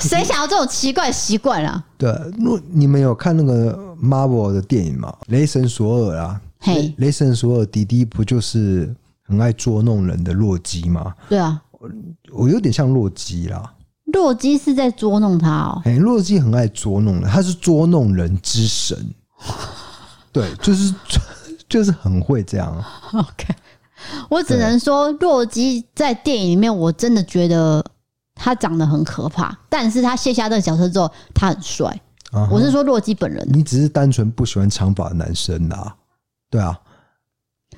Speaker 1: 谁想要这种奇怪的习惯啊？
Speaker 2: 对，那你们有看那个 Marvel 的电影吗？雷神索尔啊，嘿、雷神索尔弟弟不就是很爱捉弄人的洛基吗？
Speaker 1: 对啊，
Speaker 2: 我有点像洛基啦。
Speaker 1: 洛基是在捉弄他哦。
Speaker 2: 哎，洛基很爱捉弄人，他是捉弄人之神。<laughs> 对，就是 <laughs> 就是很会这样。
Speaker 1: OK。我只能说，洛基在电影里面，我真的觉得他长得很可怕。但是他卸下这个角色之后，他很帅。Uh. 我是说洛基本人，
Speaker 2: 你只是单纯不喜欢长发的男生啊。对啊。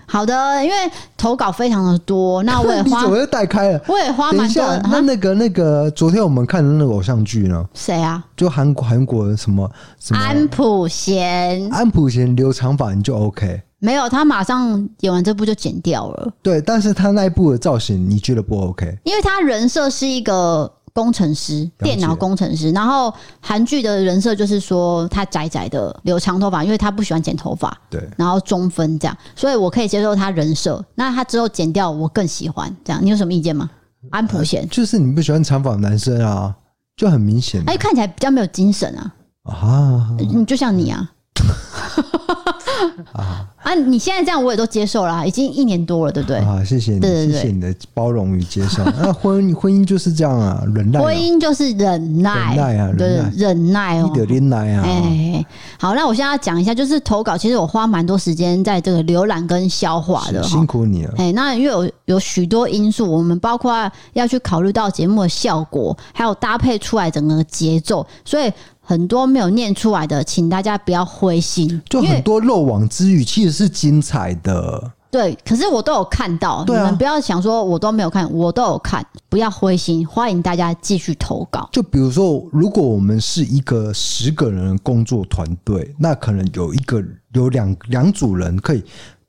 Speaker 1: 好的，因为投稿非常的多，那我也 <laughs> 花，
Speaker 2: 你怎么又带开了？
Speaker 1: 我也花蛮多。
Speaker 2: 那那个那个，昨天我们看的那个偶像剧呢？
Speaker 1: 谁啊？
Speaker 2: 就韩国韩国什么什么
Speaker 1: 安普贤，
Speaker 2: 安普贤留长发你就 OK。
Speaker 1: 没有，他马上演完这部就剪掉了。
Speaker 2: 对，但是他那一部的造型你觉得不 OK？
Speaker 1: 因为他人设是一个工程师，电脑工程师。然后韩剧的人设就是说他窄窄的留长头发，因为他不喜欢剪头发。
Speaker 2: 对，
Speaker 1: 然后中分这样，所以我可以接受他人设。那他之后剪掉，我更喜欢这样。你有什么意见吗？安普贤、呃、
Speaker 2: 就是你不喜欢长发男生啊，就很明显。
Speaker 1: 哎，看起来比较没有精神啊。
Speaker 2: 啊，
Speaker 1: 你就像你啊。<laughs>
Speaker 2: 啊
Speaker 1: 啊！你现在这样我也都接受了，已经一年多了，对不对？
Speaker 2: 啊，谢谢你，对对对，谢谢你的包容与接受。<laughs> 那、啊、婚姻婚姻就是这样啊，忍耐、啊。
Speaker 1: 婚姻就是忍耐，忍耐啊，对，忍耐哦，
Speaker 2: 一点忍耐啊。
Speaker 1: 哎，好，那我现在要讲一下，就是投稿，其实我花蛮多时间在这个浏览跟消化的，
Speaker 2: 辛苦你了。
Speaker 1: 哎，那因为有有许多因素，我们包括要去考虑到节目的效果，还有搭配出来整个节奏，所以。很多没有念出来的，请大家不要灰心。
Speaker 2: 就很多漏网之鱼，其实是精彩的。
Speaker 1: 对，可是我都有看到。你们不要想说我都没有看，我都有看。不要灰心，欢迎大家继续投稿。
Speaker 2: 就比如说，如果我们是一个十个人的工作团队，那可能有一个有两两组人可以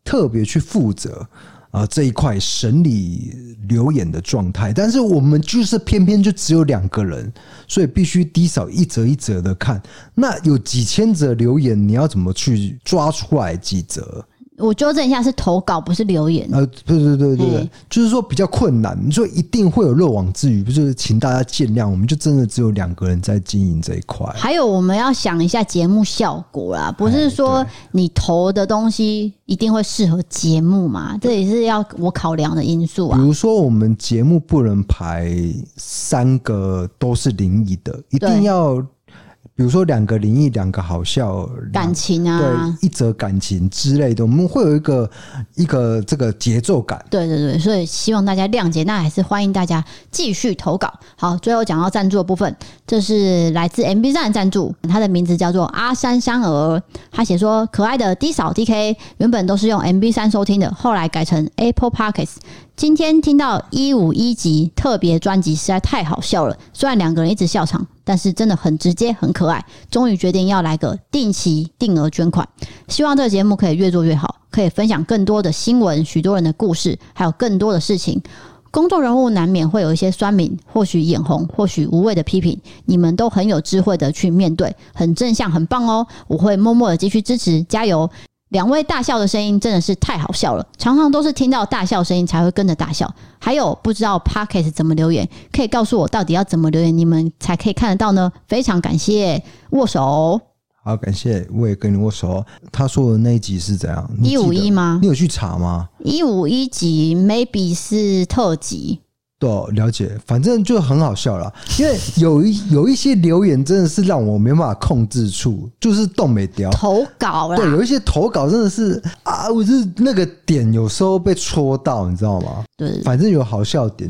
Speaker 2: 特别去负责。啊，这一块审理留言的状态，但是我们就是偏偏就只有两个人，所以必须低扫一则一则的看。那有几千则留言，你要怎么去抓出来几则？
Speaker 1: 我纠正一下，是投稿，不是留言。
Speaker 2: 呃，对对对对对，就是说比较困难，你说一定会有漏网之鱼，不是？请大家见谅，我们就真的只有两个人在经营这一块。
Speaker 1: 还有，我们要想一下节目效果啦，不是说你投的东西一定会适合节目嘛？这也是要我考量的因素啊。
Speaker 2: 比如说，我们节目不能排三个都是灵异的，一定要。比如说两个灵异，两个好笑，
Speaker 1: 感情啊，
Speaker 2: 对，一则感情之类的，我们会有一个一个这个节奏感。
Speaker 1: 对对对，所以希望大家谅解，那还是欢迎大家继续投稿。好，最后讲到赞助的部分，这是来自 MB3 的赞助，他的名字叫做阿山山儿，他写说：可爱的低扫 DK 原本都是用 MB 三收听的，后来改成 Apple Pockets。今天听到一五一集特别专辑实在太好笑了，虽然两个人一直笑场，但是真的很直接很可爱。终于决定要来个定期定额捐款，希望这个节目可以越做越好，可以分享更多的新闻、许多人的故事，还有更多的事情。公众人物难免会有一些酸民，或许眼红，或许无谓的批评，你们都很有智慧的去面对，很正向，很棒哦！我会默默的继续支持，加油！两位大笑的声音真的是太好笑了，常常都是听到大笑声音才会跟着大笑。还有不知道 Pocket 怎么留言，可以告诉我到底要怎么留言，你们才可以看得到呢？非常感谢，握手。
Speaker 2: 好，感谢，我也跟你握手。他说的那一集是怎样？
Speaker 1: 一五一吗？
Speaker 2: 你有去查吗？
Speaker 1: 一五一集 maybe 是特辑。
Speaker 2: 对，了解，反正就很好笑了。因为有一有一些留言真的是让我没办法控制住，就是动没掉
Speaker 1: 投稿了。
Speaker 2: 对，有一些投稿真的是啊，我是那个点有时候被戳到，你知道吗？
Speaker 1: 对，
Speaker 2: 反正有好笑点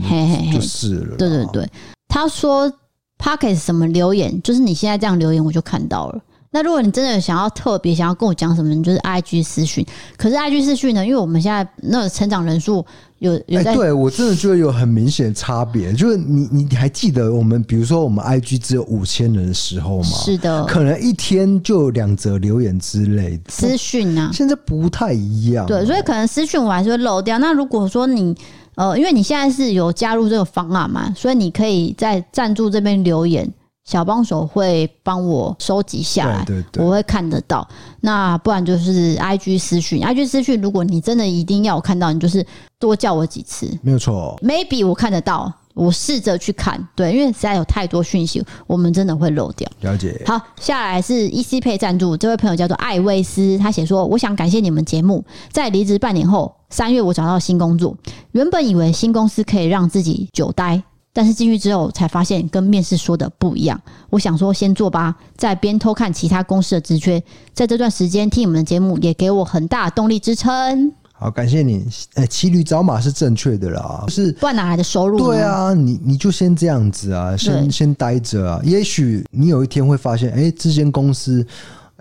Speaker 2: 就是了。
Speaker 1: 对对对，他说 p o c k e t 什么留言，就是你现在这样留言，我就看到了。那如果你真的想要特别想要跟我讲什么，你就是 IG 私讯。可是 IG 私讯呢，因为我们现在那个成长人数有有在，
Speaker 2: 欸、对我真的觉得有很明显的差别。就是你你还记得我们，比如说我们 IG 只有五千人的时候吗？
Speaker 1: 是的，
Speaker 2: 可能一天就有两则留言之类的
Speaker 1: 私讯啊。
Speaker 2: 现在不太一样，
Speaker 1: 对，所以可能私讯我还是会漏掉。那如果说你呃，因为你现在是有加入这个方案嘛，所以你可以在赞助这边留言。小帮手会帮我收集下来，
Speaker 2: 对对对，
Speaker 1: 我会看得到。那不然就是 IG 私讯，IG 私讯，如果你真的一定要我看到，你就是多叫我几次，
Speaker 2: 没有错。
Speaker 1: Maybe 我看得到，我试着去看，对，因为实在有太多讯息，我们真的会漏掉。
Speaker 2: 了解。
Speaker 1: 好，下来是 ECPay 赞助，这位朋友叫做艾薇斯，他写说：“我想感谢你们节目，在离职半年后，三月我找到新工作，原本以为新公司可以让自己久待。”但是进去之后才发现跟面试说的不一样。我想说先做吧，在边偷看其他公司的职缺，在这段时间听你们的节目也给我很大动力支撑。
Speaker 2: 好，感谢你。哎，骑驴找马是正确的啦，是
Speaker 1: 不然哪来的收入？
Speaker 2: 对啊，你你就先这样子啊，先先待着啊。也许你有一天会发现，哎，这间公司。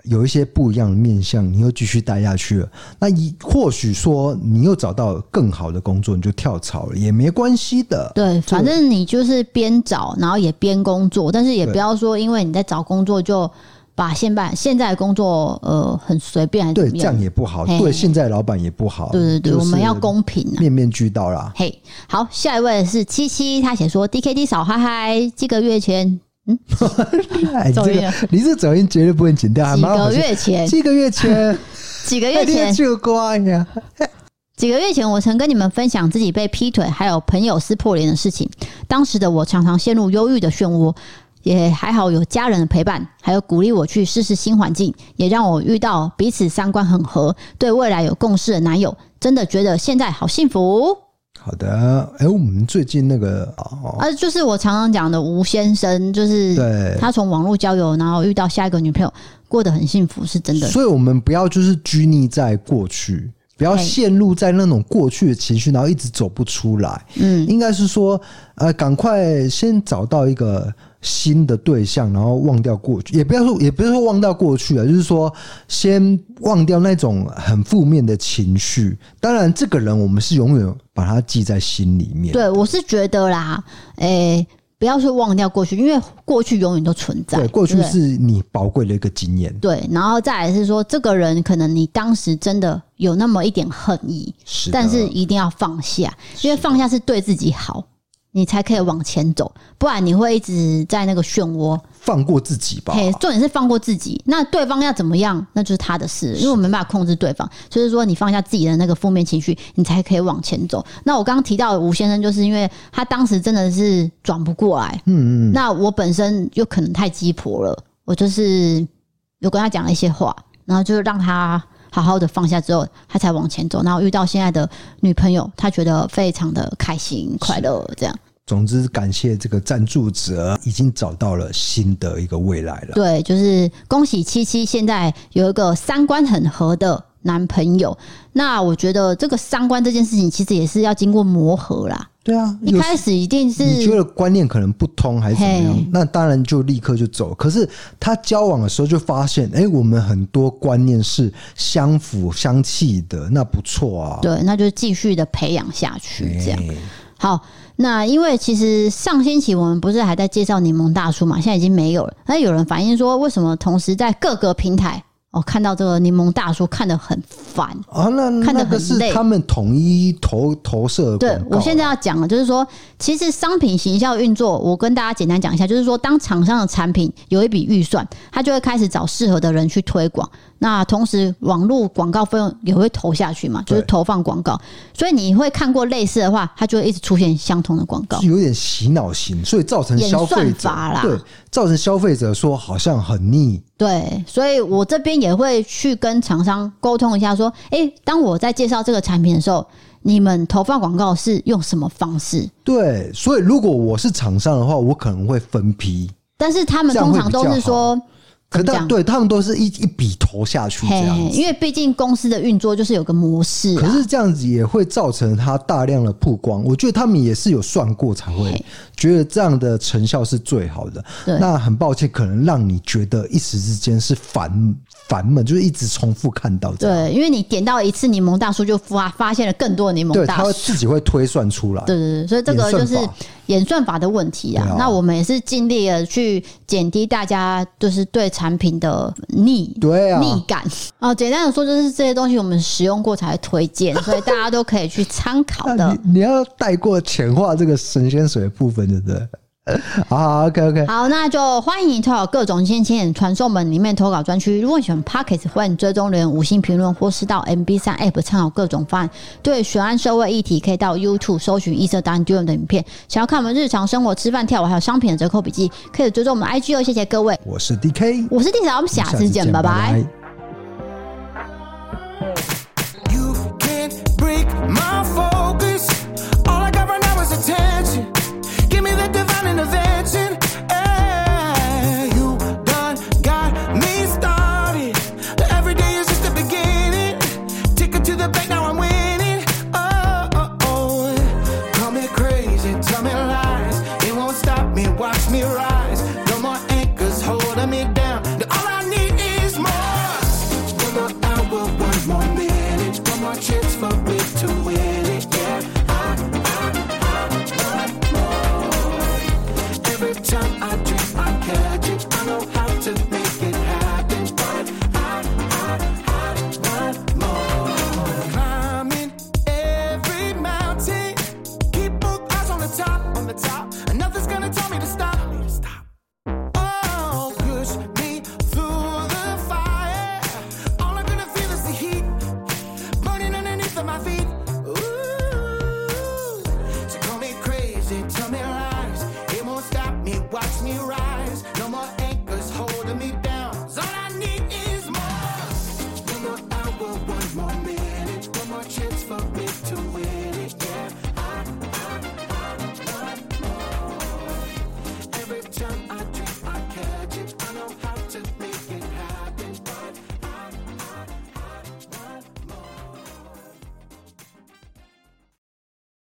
Speaker 2: 有一些不一样的面向，你又继续待下去了。那一或许说你又找到更好的工作，你就跳槽了，也没关系的。
Speaker 1: 对，反正你就是边找，然后也边工作，但是也不要说因为你在找工作就把现在现在的工作呃很随便。
Speaker 2: 对，这样也不好，对现在老板也不好。
Speaker 1: 对对对，我们要公平啊，
Speaker 2: 面面俱到啦。
Speaker 1: 嘿，好，下一位是七七，他写说 DKD 嫂嗨嗨，几个月前。嗯，<laughs>
Speaker 2: 哎、这个你这走音绝对不会剪掉。
Speaker 1: 几个月前，
Speaker 2: 几个月前，<laughs>
Speaker 1: 几个月前
Speaker 2: 就乖呀。
Speaker 1: 几个月前，我曾跟你们分享自己被劈腿，还有朋友撕破脸的事情。当时的我常常陷入忧郁的漩涡，也还好有家人的陪伴，还有鼓励我去试试新环境，也让我遇到彼此三观很合、对未来有共识的男友。真的觉得现在好幸福。
Speaker 2: 好的，哎，我们最近那个
Speaker 1: 啊，就是我常常讲的吴先生，就是对他从网络交友，然后遇到下一个女朋友，过得很幸福，是真的。
Speaker 2: 所以，我们不要就是拘泥在过去，不要陷入在那种过去的情绪，然后一直走不出来。嗯，应该是说，呃，赶快先找到一个。新的对象，然后忘掉过去，也不要说，也不是说忘掉过去啊，就是说先忘掉那种很负面的情绪。当然，这个人我们是永远把他记在心里面。
Speaker 1: 对，我是觉得啦，诶、欸，不要说忘掉过去，因为过去永远都存在。
Speaker 2: 对，过去是你宝贵的一个经验。
Speaker 1: 对，然后再来是说，这个人可能你当时真的有那么一点恨意，是，但是一定要放下，因为放下是对自己好。你才可以往前走，不然你会一直在那个漩涡。
Speaker 2: 放过自己吧。
Speaker 1: 嘿，重点是放过自己。那对方要怎么样，那就是他的事，因为我没办法控制对方。就是说，你放下自己的那个负面情绪，你才可以往前走。那我刚刚提到的吴先生，就是因为他当时真的是转不过来。嗯嗯。那我本身又可能太鸡婆了，我就是有跟他讲了一些话，然后就是让他。好好的放下之后，他才往前走。然后遇到现在的女朋友，他觉得非常的开心快乐。这样，
Speaker 2: 总之感谢这个赞助者已经找到了新的一个未来了。
Speaker 1: 对，就是恭喜七七现在有一个三观很合的男朋友。那我觉得这个三观这件事情，其实也是要经过磨合啦。
Speaker 2: 对啊，
Speaker 1: 一开始一定是
Speaker 2: 你觉得观念可能不通还是怎么样，那当然就立刻就走。可是他交往的时候就发现，哎，我们很多观念是相辅相契的，那不错啊。
Speaker 1: 对，那就继续的培养下去，这样。好，那因为其实上星期我们不是还在介绍柠檬大叔嘛，现在已经没有了。那有人反映说，为什么同时在各个平台？我看到这个柠檬大叔看得很烦
Speaker 2: 啊，那看得很累。他们统一投投射。
Speaker 1: 对，我现在要讲的，就是说，其实商品行销运作，我跟大家简单讲一下，就是说，当厂商的产品有一笔预算，他就会开始找适合的人去推广。那同时，网络广告费用也会投下去嘛，就是投放广告。所以你会看过类似的话，它就会一直出现相同的广告，
Speaker 2: 有点洗脑型，所以造成消费者对造成消费者说好像很腻。
Speaker 1: 对，所以我这边也会去跟厂商沟通一下，说，诶，当我在介绍这个产品的时候，你们投放广告是用什么方式？
Speaker 2: 对，所以如果我是厂商的话，我可能会分批，
Speaker 1: 但是他们通常都是说。
Speaker 2: 可但对他们都是一一笔投下去这样子，
Speaker 1: 因为毕竟公司的运作就是有个模式、啊。
Speaker 2: 可是这样子也会造成他大量的曝光，我觉得他们也是有算过才会觉得这样的成效是最好的。那很抱歉，可能让你觉得一时之间是烦烦闷，就是一直重复看到这样。
Speaker 1: 对，因为你点到一次柠檬大叔，就发发现了更多的柠檬大叔，
Speaker 2: 对，他会自己会推算出来。
Speaker 1: 对对对，所以这个就是演算法的问题啊。那我们也是尽力的去减低大家就是对产品的腻
Speaker 2: 对啊
Speaker 1: 腻感啊。简单的说，就是这些东西我们使用过才会推荐，<laughs> 所以大家都可以去参考的。
Speaker 2: 你，你要带过浅化这个神仙水的部分，对不对？<laughs> 好，OK OK，
Speaker 1: 好，那就欢迎你投稿各种仙签传送门里面投稿专区。如果你喜欢 Podcast，欢迎追踪留言五星评论，或是到 MB 三 App 参考各种方案。对悬案社会议题，可以到 YouTube 搜寻异色档案丢的影片。想要看我们日常生活、吃饭、跳舞，还有商品的折扣笔记，可以追踪我们 IG 哦。谢谢各位，
Speaker 2: 我是 DK，
Speaker 1: 我是 D 嫂，我们下次见，拜拜。拜拜。